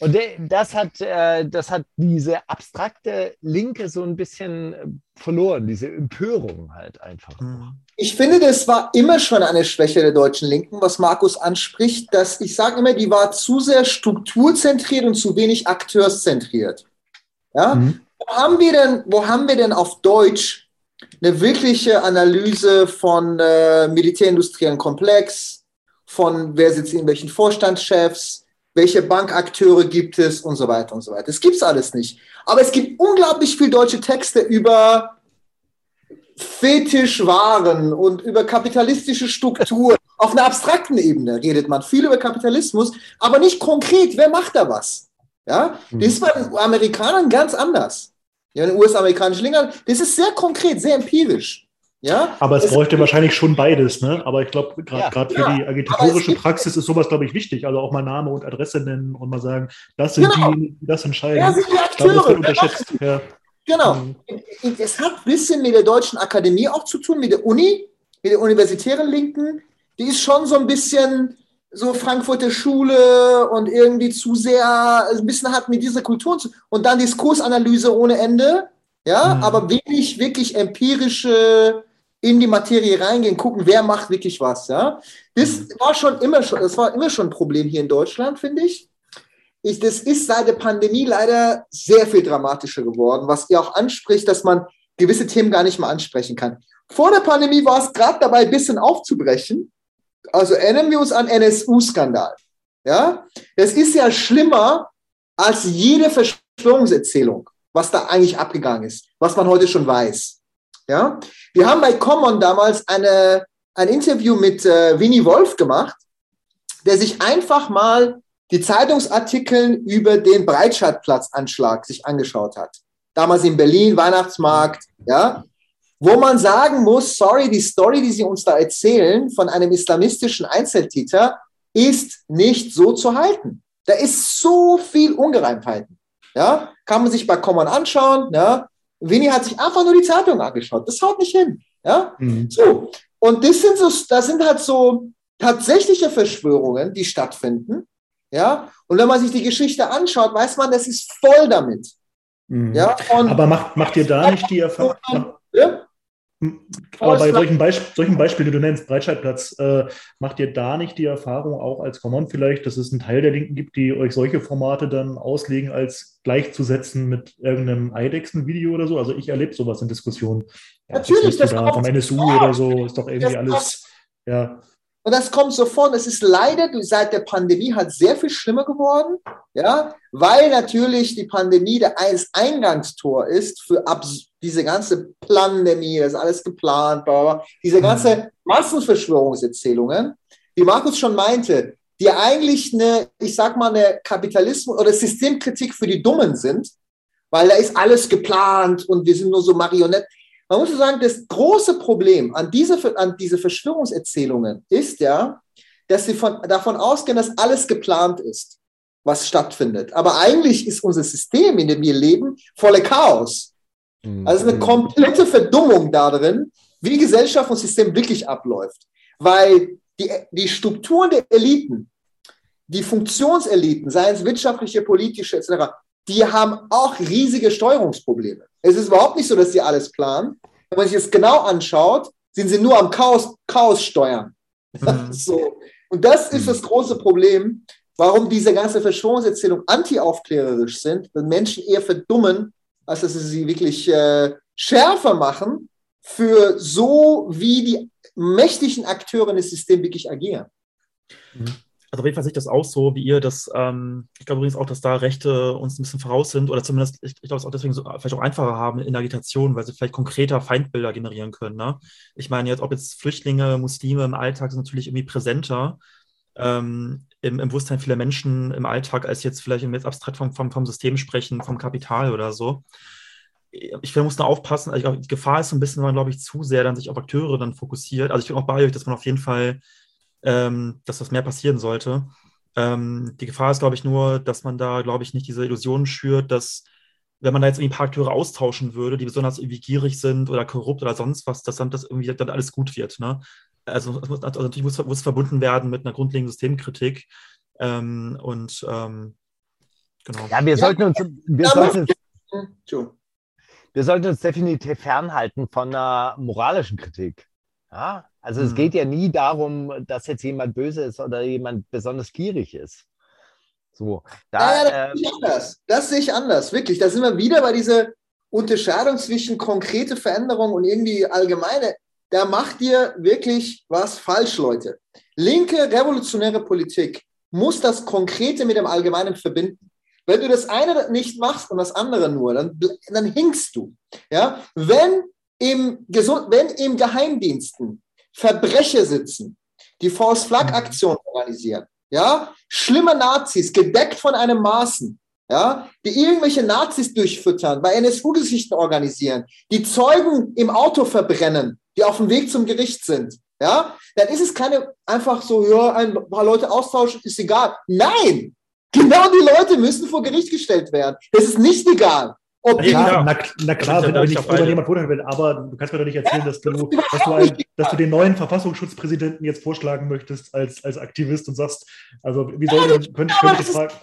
Und das hat, äh, das hat diese abstrakte Linke so ein bisschen äh, verloren, diese Empörung halt einfach. Mhm. Ich finde, das war immer schon eine Schwäche der deutschen Linken, was Markus anspricht, dass ich sage immer, die war zu sehr strukturzentriert und zu wenig akteurszentriert. Ja? Mhm. Wo, haben wir denn, wo haben wir denn auf Deutsch eine wirkliche Analyse von äh, militärindustriellen Komplex, von wer sitzt in welchen Vorstandschefs, welche Bankakteure gibt es und so weiter und so weiter. Das gibt es alles nicht. Aber es gibt unglaublich viele deutsche Texte über Fetischwaren und über kapitalistische Strukturen. Auf einer abstrakten Ebene redet man viel über Kapitalismus, aber nicht konkret. Wer macht da was? Ja, das ist bei den Amerikanern ganz anders. Ja, den US-amerikanischen Linkern, das ist sehr konkret, sehr empirisch. Ja? Aber es bräuchte wahrscheinlich schon beides, ne? Aber ich glaube, gerade ja, für ja, die agitatorische Praxis ist sowas, glaube ich, wichtig. Also auch mal Name und Adresse nennen und mal sagen, das sind genau. die, die das entscheiden. Ja, sind die Akteure. Ich glaube, das unterschätzt. Ja. Genau. Mhm. Es hat ein bisschen mit der Deutschen Akademie auch zu tun, mit der Uni, mit der universitären Linken. Die ist schon so ein bisschen so Frankfurter Schule und irgendwie zu sehr, ein bisschen hat mit dieser Kultur zu und dann Diskursanalyse ohne Ende, ja, mhm. aber wenig wirklich empirische in die Materie reingehen, gucken, wer macht wirklich was, ja. Das mhm. war schon immer schon, das war immer schon ein Problem hier in Deutschland, finde ich. ich. Das ist seit der Pandemie leider sehr viel dramatischer geworden, was ihr auch anspricht, dass man gewisse Themen gar nicht mehr ansprechen kann. Vor der Pandemie war es gerade dabei, ein bisschen aufzubrechen. Also erinnern wir uns an NSU-Skandal. Ja, das ist ja schlimmer als jede Verschwörungserzählung, was da eigentlich abgegangen ist, was man heute schon weiß. Ja, wir haben bei Common damals eine, ein Interview mit äh, Winnie Wolf gemacht, der sich einfach mal die Zeitungsartikel über den Breitscheidplatzanschlag sich angeschaut hat. Damals in Berlin, Weihnachtsmarkt, ja wo man sagen muss, sorry, die Story, die Sie uns da erzählen von einem islamistischen Einzeltäter, ist nicht so zu halten. Da ist so viel Ungereimtheiten. Ja, kann man sich bei Common anschauen. Ja, Winnie hat sich einfach nur die Zeitung angeschaut. Das haut nicht hin. Ja, mhm. so. Und das sind so, das sind halt so tatsächliche Verschwörungen, die stattfinden. Ja, und wenn man sich die Geschichte anschaut, weiß man, das ist voll damit. Mhm. Ja, Aber macht, macht ihr da nicht die Erfahrung? Ja? Aber bei solchen, Beisp solchen Beispielen, die du nennst, Breitscheidplatz, äh, macht ihr da nicht die Erfahrung auch als Common vielleicht, dass es einen Teil der Linken gibt, die euch solche Formate dann auslegen, als gleichzusetzen mit irgendeinem Eidechsen-Video oder so? Also ich erlebe sowas in Diskussionen. Ja, Natürlich, das da, vom NSU oder so, ist doch irgendwie alles, ja. Und das kommt sofort. Es ist leider seit der Pandemie halt sehr viel schlimmer geworden, ja, weil natürlich die Pandemie das Eingangstor ist für Abs diese ganze Pandemie, das ist alles geplant, bla bla, diese ganze. Massenverschwörungserzählungen, wie Markus schon meinte, die eigentlich eine, ich sag mal, eine Kapitalismus- oder Systemkritik für die Dummen sind, weil da ist alles geplant und wir sind nur so Marionetten. Man muss sagen, das große Problem an diese, an diese Verschwörungserzählungen ist ja, dass sie von, davon ausgehen, dass alles geplant ist, was stattfindet. Aber eigentlich ist unser System, in dem wir leben, voller Chaos. Mhm. Also eine komplette Verdummung darin, wie Gesellschaft und System wirklich abläuft. Weil die, die Strukturen der Eliten, die Funktionseliten, seien es wirtschaftliche, politische etc., die haben auch riesige Steuerungsprobleme. Es ist überhaupt nicht so, dass sie alles planen. Wenn man sich das genau anschaut, sind sie nur am Chaos, Chaos steuern. Mhm. so. Und das ist das große Problem, warum diese ganze Verschwörungserzählung anti-aufklärerisch sind, wenn Menschen eher verdummen, als dass sie sie wirklich äh, schärfer machen für so, wie die mächtigen Akteure des Systems wirklich agieren. Mhm. Also auf jeden Fall sehe ich das auch so, wie ihr das, ähm, ich glaube übrigens auch, dass da Rechte uns ein bisschen voraus sind oder zumindest, ich, ich glaube, es auch deswegen so, vielleicht auch einfacher haben in der Agitation, weil sie vielleicht konkreter Feindbilder generieren können. Ne? Ich meine jetzt, ob jetzt Flüchtlinge, Muslime im Alltag sind natürlich irgendwie präsenter ähm, im, im Bewusstsein vieler Menschen im Alltag, als jetzt vielleicht, wenn jetzt abstrakt vom, vom, vom System sprechen, vom Kapital oder so ich finde, man muss da aufpassen. Also glaube, die Gefahr ist so ein bisschen, wenn man, glaube ich, zu sehr dann sich auf Akteure dann fokussiert. Also ich bin auch bei euch, dass man auf jeden Fall ähm, dass das mehr passieren sollte. Ähm, die Gefahr ist, glaube ich, nur, dass man da, glaube ich, nicht diese Illusion schürt, dass wenn man da jetzt irgendwie ein paar Akteure austauschen würde, die besonders irgendwie gierig sind oder korrupt oder sonst was, dass dann das irgendwie dann alles gut wird. Ne? Also, muss, also natürlich muss, muss verbunden werden mit einer grundlegenden Systemkritik. Ähm, und ähm, genau. Ja, wir sollten uns, wir sollten, wir sollten uns definitiv fernhalten von einer moralischen Kritik. Ja? Also mhm. es geht ja nie darum, dass jetzt jemand böse ist oder jemand besonders gierig ist. So, da, ja, ja, das, äh, sehe ich anders. das sehe ich anders, wirklich. Da sind wir wieder bei dieser Unterscheidung zwischen konkrete Veränderung und irgendwie allgemeine. da macht ihr wirklich was falsch, Leute. Linke revolutionäre Politik muss das Konkrete mit dem Allgemeinen verbinden. Wenn du das eine nicht machst und das andere nur, dann, dann hinkst du. Ja? Wenn, im, wenn im Geheimdiensten Verbrecher sitzen, die False Flag Aktion organisieren, ja, schlimme Nazis, gedeckt von einem Maßen, ja, die irgendwelche Nazis durchfüttern, bei NSU-Geschichten organisieren, die Zeugen im Auto verbrennen, die auf dem Weg zum Gericht sind, ja, dann ist es keine einfach so, ja, ein paar Leute austauschen, ist egal. Nein! Genau die Leute müssen vor Gericht gestellt werden. Das ist nicht egal. Ob ja, na, na, klar, wenn, wenn ich wenn jemand will, aber du kannst mir doch nicht erzählen, dass du, dass du, ein, dass du den neuen Verfassungsschutzpräsidenten jetzt vorschlagen möchtest als, als Aktivist und sagst, also wie soll denn, könnte, könnte ich fragen.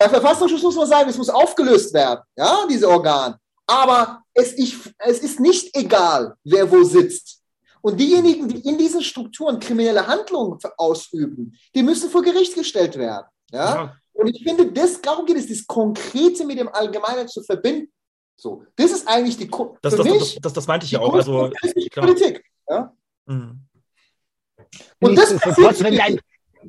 Der Verfassungsschutz muss man sagen, es muss aufgelöst werden, ja, diese Organ. Aber es, ich, es ist nicht egal, wer wo sitzt. Und diejenigen, die in diesen Strukturen kriminelle Handlungen ausüben, die müssen vor Gericht gestellt werden. Ja? ja. Und ich finde, das, darum geht es, das Konkrete mit dem Allgemeinen zu verbinden. So, das ist eigentlich die das, das, mich, das, das, das, meinte ich ja auch. Also, Politik. Ja? Mhm. Und das passiert, wenn dein,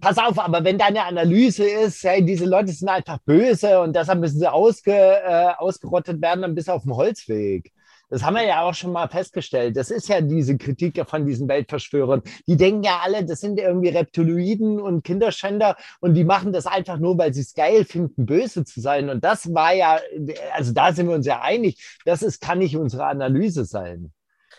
pass auf, aber wenn deine Analyse ist, hey, diese Leute sind einfach böse und deshalb müssen sie ausge, äh, ausgerottet werden, dann bist du auf dem Holzweg. Das haben wir ja auch schon mal festgestellt. Das ist ja diese Kritik von diesen Weltverschwörern. Die denken ja alle, das sind irgendwie Reptiloiden und Kinderschänder und die machen das einfach nur, weil sie es geil finden, böse zu sein. Und das war ja, also da sind wir uns ja einig, das ist, kann nicht unsere Analyse sein.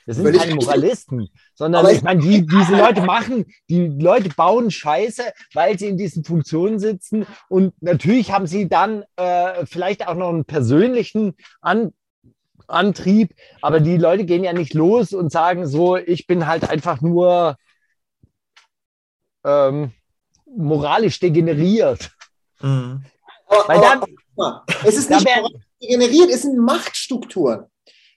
Das sind keine Moralisten, sondern ich meine, die, diese Leute machen, die Leute bauen Scheiße, weil sie in diesen Funktionen sitzen und natürlich haben sie dann äh, vielleicht auch noch einen persönlichen An Antrieb, aber die Leute gehen ja nicht los und sagen so, ich bin halt einfach nur ähm, moralisch degeneriert. Mhm. Weil dann, aber, es ist nicht moralisch degeneriert, es sind Machtstrukturen.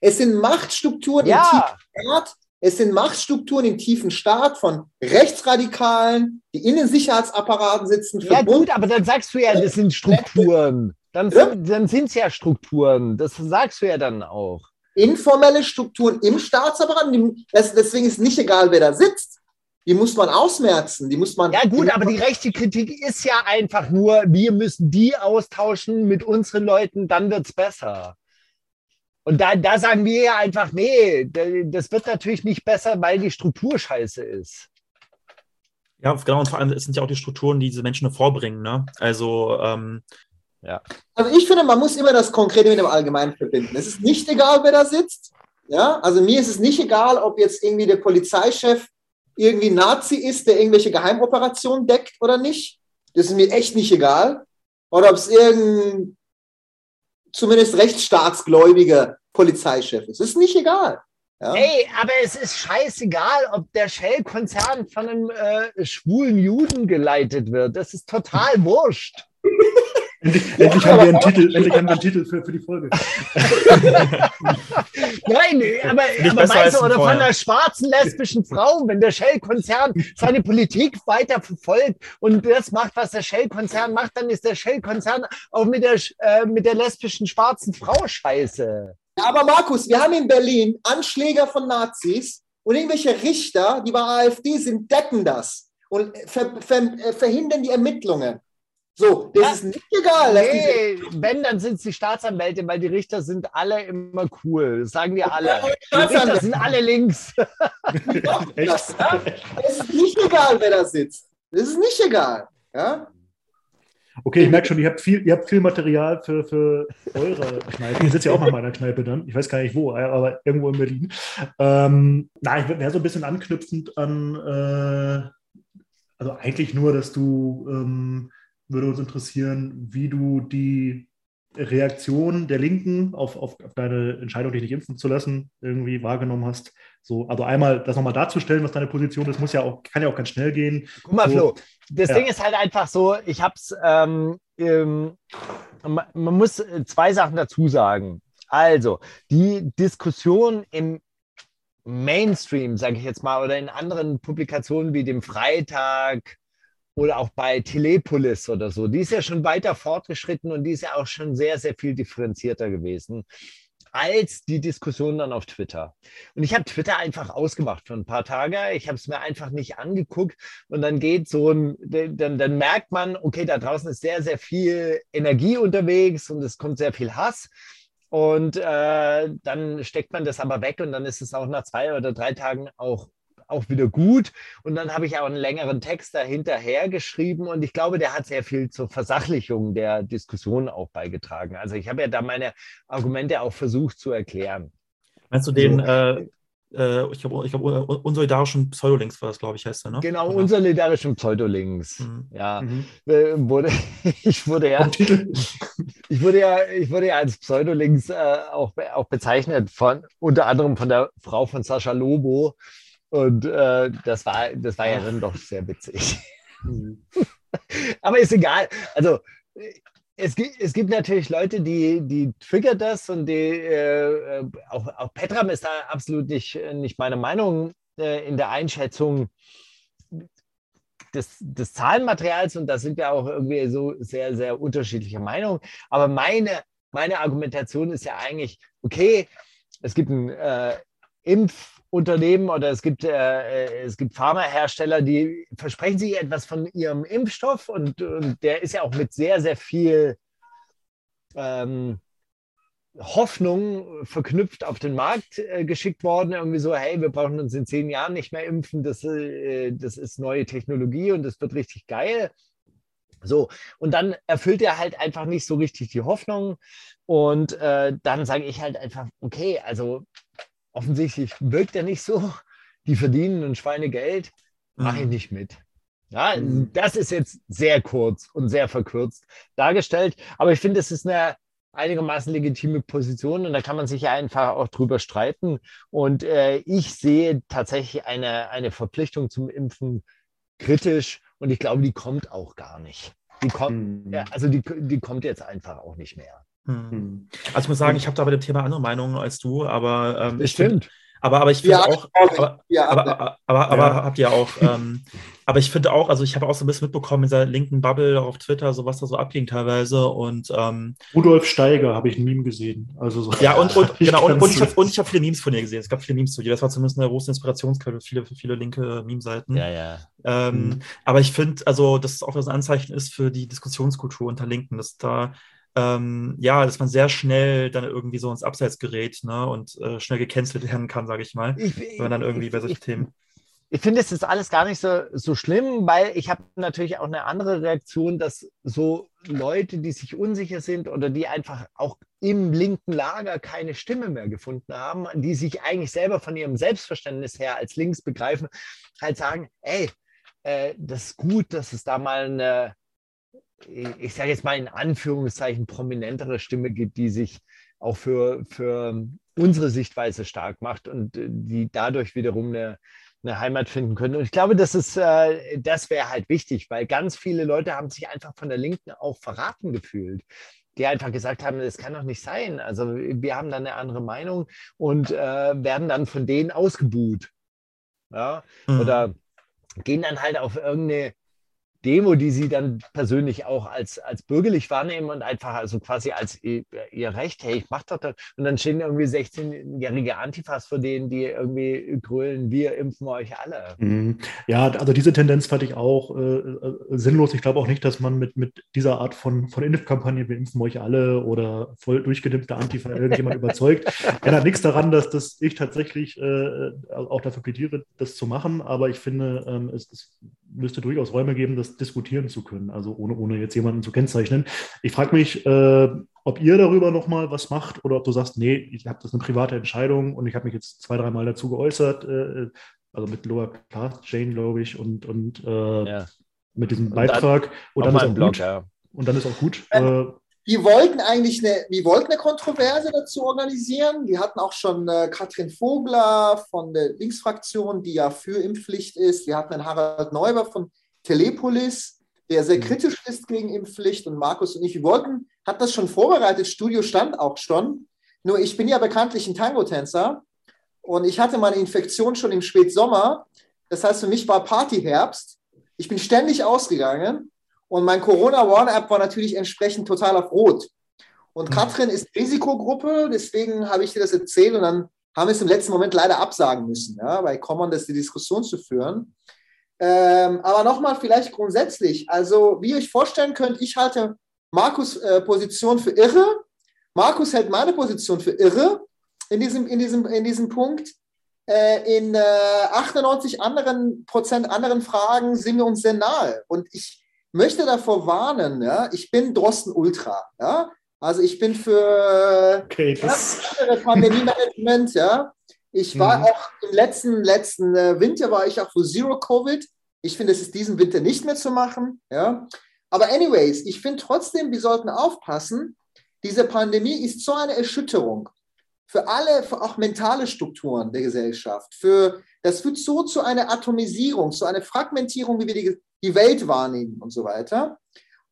Es sind Machtstrukturen ja. im tiefen Staat, es sind Machtstrukturen im tiefen Staat von Rechtsradikalen, die in den Sicherheitsapparaten sitzen. Ja gut, aber dann sagst du ja, das sind Strukturen. Dann, ja? dann sind es ja Strukturen. Das sagst du ja dann auch. Informelle Strukturen im Staatsapparat. Deswegen ist nicht egal, wer da sitzt. Die muss man ausmerzen. Die muss man. Ja, gut, aber die rechte Kritik ist ja einfach nur, wir müssen die austauschen mit unseren Leuten, dann wird es besser. Und da, da sagen wir ja einfach, nee, das wird natürlich nicht besser, weil die Struktur scheiße ist. Ja, genau, und vor allem sind ja auch die Strukturen, die diese Menschen hervorbringen. Ne? Also ähm, ja. Also ich finde, man muss immer das Konkrete mit dem Allgemeinen verbinden. Es ist nicht egal, wer da sitzt. Ja, also mir ist es nicht egal, ob jetzt irgendwie der Polizeichef irgendwie Nazi ist, der irgendwelche Geheimoperationen deckt oder nicht. Das ist mir echt nicht egal. Oder ob es irgendein zumindest rechtsstaatsgläubiger Polizeichef ist. Das ist nicht egal. Ja? Hey, aber es ist scheißegal, ob der Shell-Konzern von einem äh, schwulen Juden geleitet wird. Das ist total wurscht. Endlich, endlich, haben wir einen Titel, endlich haben wir einen Titel für, für die Folge. Nein, aber, aber weißt du, oder von einer schwarzen lesbischen Frau, wenn der Shell-Konzern seine Politik weiter verfolgt und das macht, was der Shell-Konzern macht, dann ist der Shell-Konzern auch mit der, äh, mit der lesbischen schwarzen Frau scheiße. Ja, aber Markus, wir haben in Berlin Anschläger von Nazis und irgendwelche Richter, die bei AfD sind, decken das und ver ver äh, verhindern die Ermittlungen. So, das ja. ist nicht egal. Nee, wenn, dann sind es die Staatsanwälte, weil die Richter sind alle immer cool. Das sagen die alle. Die Richter sind alle links. ja, das, ja, es ist nicht egal, wer da sitzt. Es ist nicht egal. Ja? Okay, ich merke schon, ihr habt viel, ihr habt viel Material für, für eure Kneipe. Ihr sitzt ja auch mal in meiner Kneipe dann. Ich weiß gar nicht wo, aber irgendwo in Berlin. Ähm, na, ich wäre so ein bisschen anknüpfend an, äh, also eigentlich nur, dass du ähm, würde uns interessieren, wie du die Reaktion der Linken auf, auf, auf, deine Entscheidung, dich nicht impfen zu lassen, irgendwie wahrgenommen hast. So, also einmal das nochmal darzustellen, was deine Position ist, muss ja auch, kann ja auch ganz schnell gehen. Guck mal, so, Flo, das ja. Ding ist halt einfach so, ich hab's, ähm, ähm, man muss zwei Sachen dazu sagen. Also, die Diskussion im Mainstream, sage ich jetzt mal, oder in anderen Publikationen wie dem Freitag, oder auch bei Telepolis oder so, die ist ja schon weiter fortgeschritten und die ist ja auch schon sehr, sehr viel differenzierter gewesen. als die Diskussion dann auf Twitter. Und ich habe Twitter einfach ausgemacht für ein paar Tage. Ich habe es mir einfach nicht angeguckt. Und dann geht so ein, dann, dann merkt man, okay, da draußen ist sehr, sehr viel Energie unterwegs und es kommt sehr viel Hass. Und äh, dann steckt man das aber weg und dann ist es auch nach zwei oder drei Tagen auch auch wieder gut. Und dann habe ich auch einen längeren Text dahinterher geschrieben und ich glaube, der hat sehr viel zur Versachlichung der Diskussion auch beigetragen. Also ich habe ja da meine Argumente auch versucht zu erklären. Meinst du den, so, äh, ich glaube, ich glaub, unsolidarischen Pseudolinks war das, glaube ich, heißt er, ne? Genau, ja. unsolidarischen Pseudolinks. Mhm. Ja, mhm. Äh, wurde, ich wurde ja, ich wurde ja, ich wurde ja als Pseudolinks äh, auch, auch bezeichnet von, unter anderem von der Frau von Sascha Lobo, und äh, das, war, das war ja dann doch sehr witzig. Mhm. Aber ist egal. Also es gibt, es gibt natürlich Leute, die, die triggert das und die, äh, auch, auch Petram ist da absolut nicht, nicht meine Meinung äh, in der Einschätzung des, des Zahlenmaterials und da sind wir auch irgendwie so sehr, sehr unterschiedliche Meinungen. Aber meine, meine Argumentation ist ja eigentlich, okay, es gibt ein äh, Impf- Unternehmen oder es gibt, äh, äh, es gibt Pharmahersteller, die versprechen sich etwas von ihrem Impfstoff und, und der ist ja auch mit sehr, sehr viel ähm, Hoffnung verknüpft auf den Markt äh, geschickt worden. Irgendwie so, hey, wir brauchen uns in zehn Jahren nicht mehr impfen, das, äh, das ist neue Technologie und das wird richtig geil. So, und dann erfüllt er halt einfach nicht so richtig die Hoffnung. Und äh, dann sage ich halt einfach, okay, also offensichtlich wirkt er nicht so. Die verdienen ein Schweinegeld, mache ich mhm. nicht mit. Ja, mhm. das ist jetzt sehr kurz und sehr verkürzt dargestellt. Aber ich finde, es ist eine einigermaßen legitime Position und da kann man sich ja einfach auch drüber streiten. Und äh, ich sehe tatsächlich eine, eine Verpflichtung zum Impfen kritisch und ich glaube, die kommt auch gar nicht. Die kommt, mhm. ja, also die, die kommt jetzt einfach auch nicht mehr. Hm. hm. Also ich muss sagen, ich habe da bei dem Thema andere Meinungen als du, aber ähm, ich finde, aber, aber ich finde ja, auch, aber, ja, aber, aber, aber, aber ja. habt ihr auch, ähm, aber ich finde auch, also ich habe auch so ein bisschen mitbekommen in dieser linken Bubble auf Twitter, so was da so abging teilweise und ähm, Rudolf Steiger habe ich ein Meme gesehen. Also so ja, und, und genau, und, und, ich habe hab viele Memes von ihr gesehen. Es gab viele Memes zu ihr. Das war zumindest eine große Inspirationsquelle für viele, für viele linke Meme-Seiten. Ja, ja. Ähm, mhm. Aber ich finde, also, dass es auch ein Anzeichen ist für die Diskussionskultur unter Linken, dass da ähm, ja, dass man sehr schnell dann irgendwie so ins Abseits gerät ne, und äh, schnell gecancelt werden kann, sage ich mal. Ich, wenn man dann irgendwie ich, bei solchen ich, Themen. Ich finde, es ist alles gar nicht so, so schlimm, weil ich habe natürlich auch eine andere Reaktion, dass so Leute, die sich unsicher sind oder die einfach auch im linken Lager keine Stimme mehr gefunden haben, die sich eigentlich selber von ihrem Selbstverständnis her als links begreifen, halt sagen, ey, äh, das ist gut, dass es da mal eine, ich sage jetzt mal in Anführungszeichen, prominentere Stimme gibt, die sich auch für, für unsere Sichtweise stark macht und äh, die dadurch wiederum eine, eine Heimat finden können. Und ich glaube, das ist, äh, das wäre halt wichtig, weil ganz viele Leute haben sich einfach von der Linken auch verraten gefühlt die einfach gesagt haben, das kann doch nicht sein. Also wir haben dann eine andere Meinung und äh, werden dann von denen ausgebuht. Ja? Mhm. Oder gehen dann halt auf irgendeine Demo, die sie dann persönlich auch als, als bürgerlich wahrnehmen und einfach also quasi als ihr, Recht, hey, ich mach doch das. Und dann stehen irgendwie 16-jährige Antifas vor denen, die irgendwie grölen, wir impfen euch alle. Mhm. Ja, also diese Tendenz fand ich auch äh, äh, sinnlos. Ich glaube auch nicht, dass man mit, mit dieser Art von, von Impfkampagne, wir impfen euch alle oder voll durchgedimmter Antifa irgendjemand überzeugt. Ändert nichts daran, dass das ich tatsächlich äh, auch dafür plädiere, das zu machen, aber ich finde, ähm, es, es müsste durchaus Räume geben, das diskutieren zu können, also ohne, ohne jetzt jemanden zu kennzeichnen. Ich frage mich, äh, ob ihr darüber nochmal was macht oder ob du sagst, nee, ich habe das eine private Entscheidung und ich habe mich jetzt zwei, dreimal dazu geäußert, äh, also mit Lower Class Jane, glaube ich, und, und äh, ja. mit diesem Beitrag. Und dann, und dann ist auch Blog, gut. Ja. Und dann ist auch gut. Wir wollten eigentlich eine, wir wollten eine Kontroverse dazu organisieren. Wir hatten auch schon äh, Katrin Vogler von der Linksfraktion, die ja für Impfpflicht ist. Wir hatten einen Harald Neuber von Telepolis, der sehr mhm. kritisch ist gegen Impfpflicht. Und Markus und ich, wir wollten, hat das schon vorbereitet. Studio stand auch schon. Nur ich bin ja bekanntlich ein Tango-Tänzer und ich hatte meine Infektion schon im Spätsommer. Das heißt, für mich war Partyherbst. Ich bin ständig ausgegangen und mein Corona One App war natürlich entsprechend total auf Rot. Und mhm. Katrin ist Risikogruppe, deswegen habe ich dir das erzählt und dann haben wir es im letzten Moment leider absagen müssen, ja, bei Common das die Diskussion zu führen. Ähm, aber nochmal vielleicht grundsätzlich, also wie ihr euch vorstellen könnt, ich halte Markus äh, Position für irre, Markus hält meine Position für irre in diesem, in diesem, in diesem Punkt. Äh, in äh, 98 anderen Prozent anderen Fragen sind wir uns sehr nahe. Und ich möchte davor warnen, ja, ich bin Drosten Ultra. Ja? Also ich bin für okay, das andere Pandemie-Management, ja. Ich war mhm. auch im letzten, letzten äh, Winter war ich auch für Zero Covid. Ich finde, es ist diesen Winter nicht mehr zu machen, ja. Aber anyways, ich finde trotzdem, wir sollten aufpassen. Diese Pandemie ist so eine Erschütterung für alle, für auch mentale Strukturen der Gesellschaft. Für, das führt so zu einer Atomisierung, zu einer Fragmentierung, wie wir die, die Welt wahrnehmen und so weiter.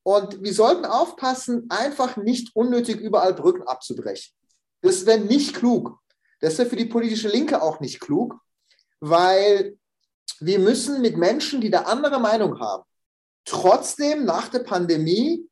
Und wir sollten aufpassen, einfach nicht unnötig überall Brücken abzubrechen. Das wäre nicht klug. Das wäre für die politische Linke auch nicht klug, weil wir müssen mit Menschen, die da andere Meinung haben, trotzdem nach der Pandemie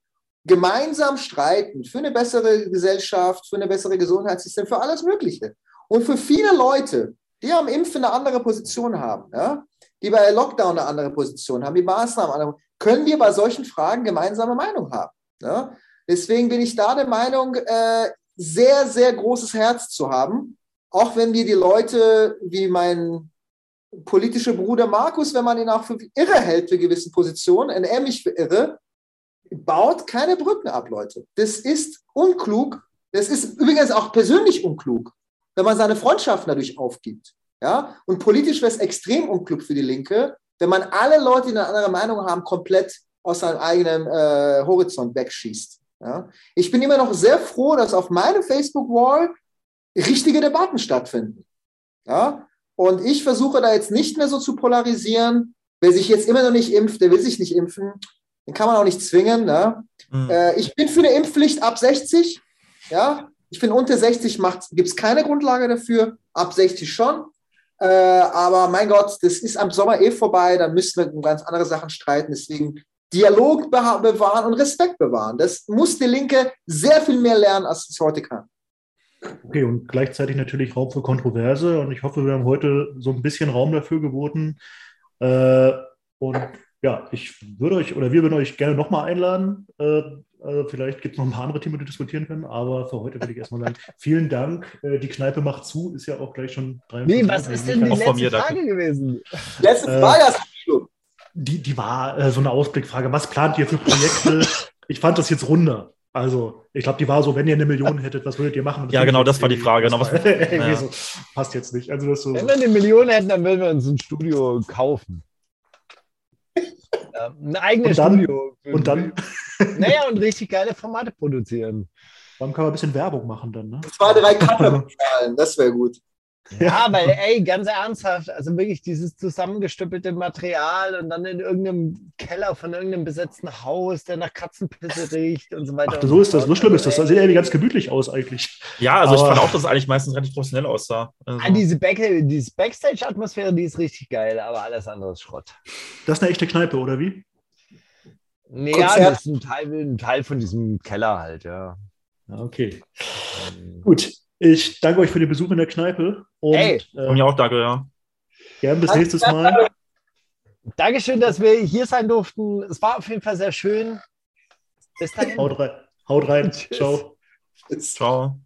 gemeinsam streiten für eine bessere Gesellschaft, für eine bessere Gesundheitssystem, für alles Mögliche. Und für viele Leute, die am Impfen eine andere Position haben, ja, die bei Lockdown eine andere Position haben, die Maßnahmen andere, können wir bei solchen Fragen gemeinsame Meinung haben. Ja? Deswegen bin ich da der Meinung, äh, sehr, sehr großes Herz zu haben, auch wenn wir die Leute wie mein politischer Bruder Markus, wenn man ihn auch für irre hält für gewisse Positionen, und er mich für irre, baut keine Brücken ab, Leute. Das ist unklug. Das ist übrigens auch persönlich unklug, wenn man seine Freundschaften dadurch aufgibt. Ja? Und politisch wäre es extrem unklug für die Linke, wenn man alle Leute, die eine andere Meinung haben, komplett aus seinem eigenen äh, Horizont wegschießt. Ja? Ich bin immer noch sehr froh, dass auf meinem Facebook-Wall richtige Debatten stattfinden. Ja? Und ich versuche da jetzt nicht mehr so zu polarisieren. Wer sich jetzt immer noch nicht impft, der will sich nicht impfen. Den kann man auch nicht zwingen. Ne? Mhm. Äh, ich bin für eine Impfpflicht ab 60. Ja? Ich finde, unter 60 gibt es keine Grundlage dafür. Ab 60 schon. Äh, aber mein Gott, das ist am Sommer eh vorbei. Dann müssen wir um ganz andere Sachen streiten. Deswegen Dialog bewahren und Respekt bewahren. Das muss die Linke sehr viel mehr lernen, als es heute kann. Okay, und gleichzeitig natürlich Raum für Kontroverse. Und ich hoffe, wir haben heute so ein bisschen Raum dafür geboten. Äh, und ja, ich würde euch oder wir würden euch gerne nochmal einladen. Äh, äh, vielleicht gibt es noch ein paar andere Themen, die wir diskutieren können, aber für heute würde ich erstmal sagen, vielen Dank. Äh, die Kneipe macht zu, ist ja auch gleich schon drei Nee, was ist denn die letzte mir, Frage gewesen? Letzte äh, Frage hast du die, die war äh, so eine Ausblickfrage. Was plant ihr für Projekte? ich fand das jetzt runder. Also, ich glaube, die war so, wenn ihr eine Million hättet, was würdet ihr machen? ja, genau, das war die Frage. Genau, was, ja. so, passt jetzt nicht. Also das so, wenn wir eine Million hätten, dann würden wir uns ein Studio kaufen. Ein eigenes und dann, Studio. Und dann? Naja, und richtig geile Formate produzieren. Dann kann man ein bisschen Werbung machen dann, ne? Zwei, drei Kappe das wäre gut. Ja, weil, ey, ganz ernsthaft, also wirklich dieses zusammengestüppelte Material und dann in irgendeinem Keller von irgendeinem besetzten Haus, der nach Katzenpisse riecht und so weiter. Ach, so ist das, so schlimm ist das. Das sieht irgendwie ganz gemütlich aus eigentlich. Ja, also Aber ich fand auch, dass es eigentlich meistens relativ professionell aussah. Also. Ah, diese, Back diese Backstage-Atmosphäre, die ist richtig geil, aber alles andere ist Schrott. Das ist eine echte Kneipe, oder wie? Nee, ja, das ist ein Teil, ein Teil von diesem Keller halt, ja. Okay. Ähm. Gut, ich danke euch für den Besuch in der Kneipe. Und, hey, äh, mir auch danke, ja. Gern bis nächstes Mal. Dankeschön, dass wir hier sein durften. Es war auf jeden Fall sehr schön. Bis dahin. Haut rein. Haut rein. Ciao. Ciao.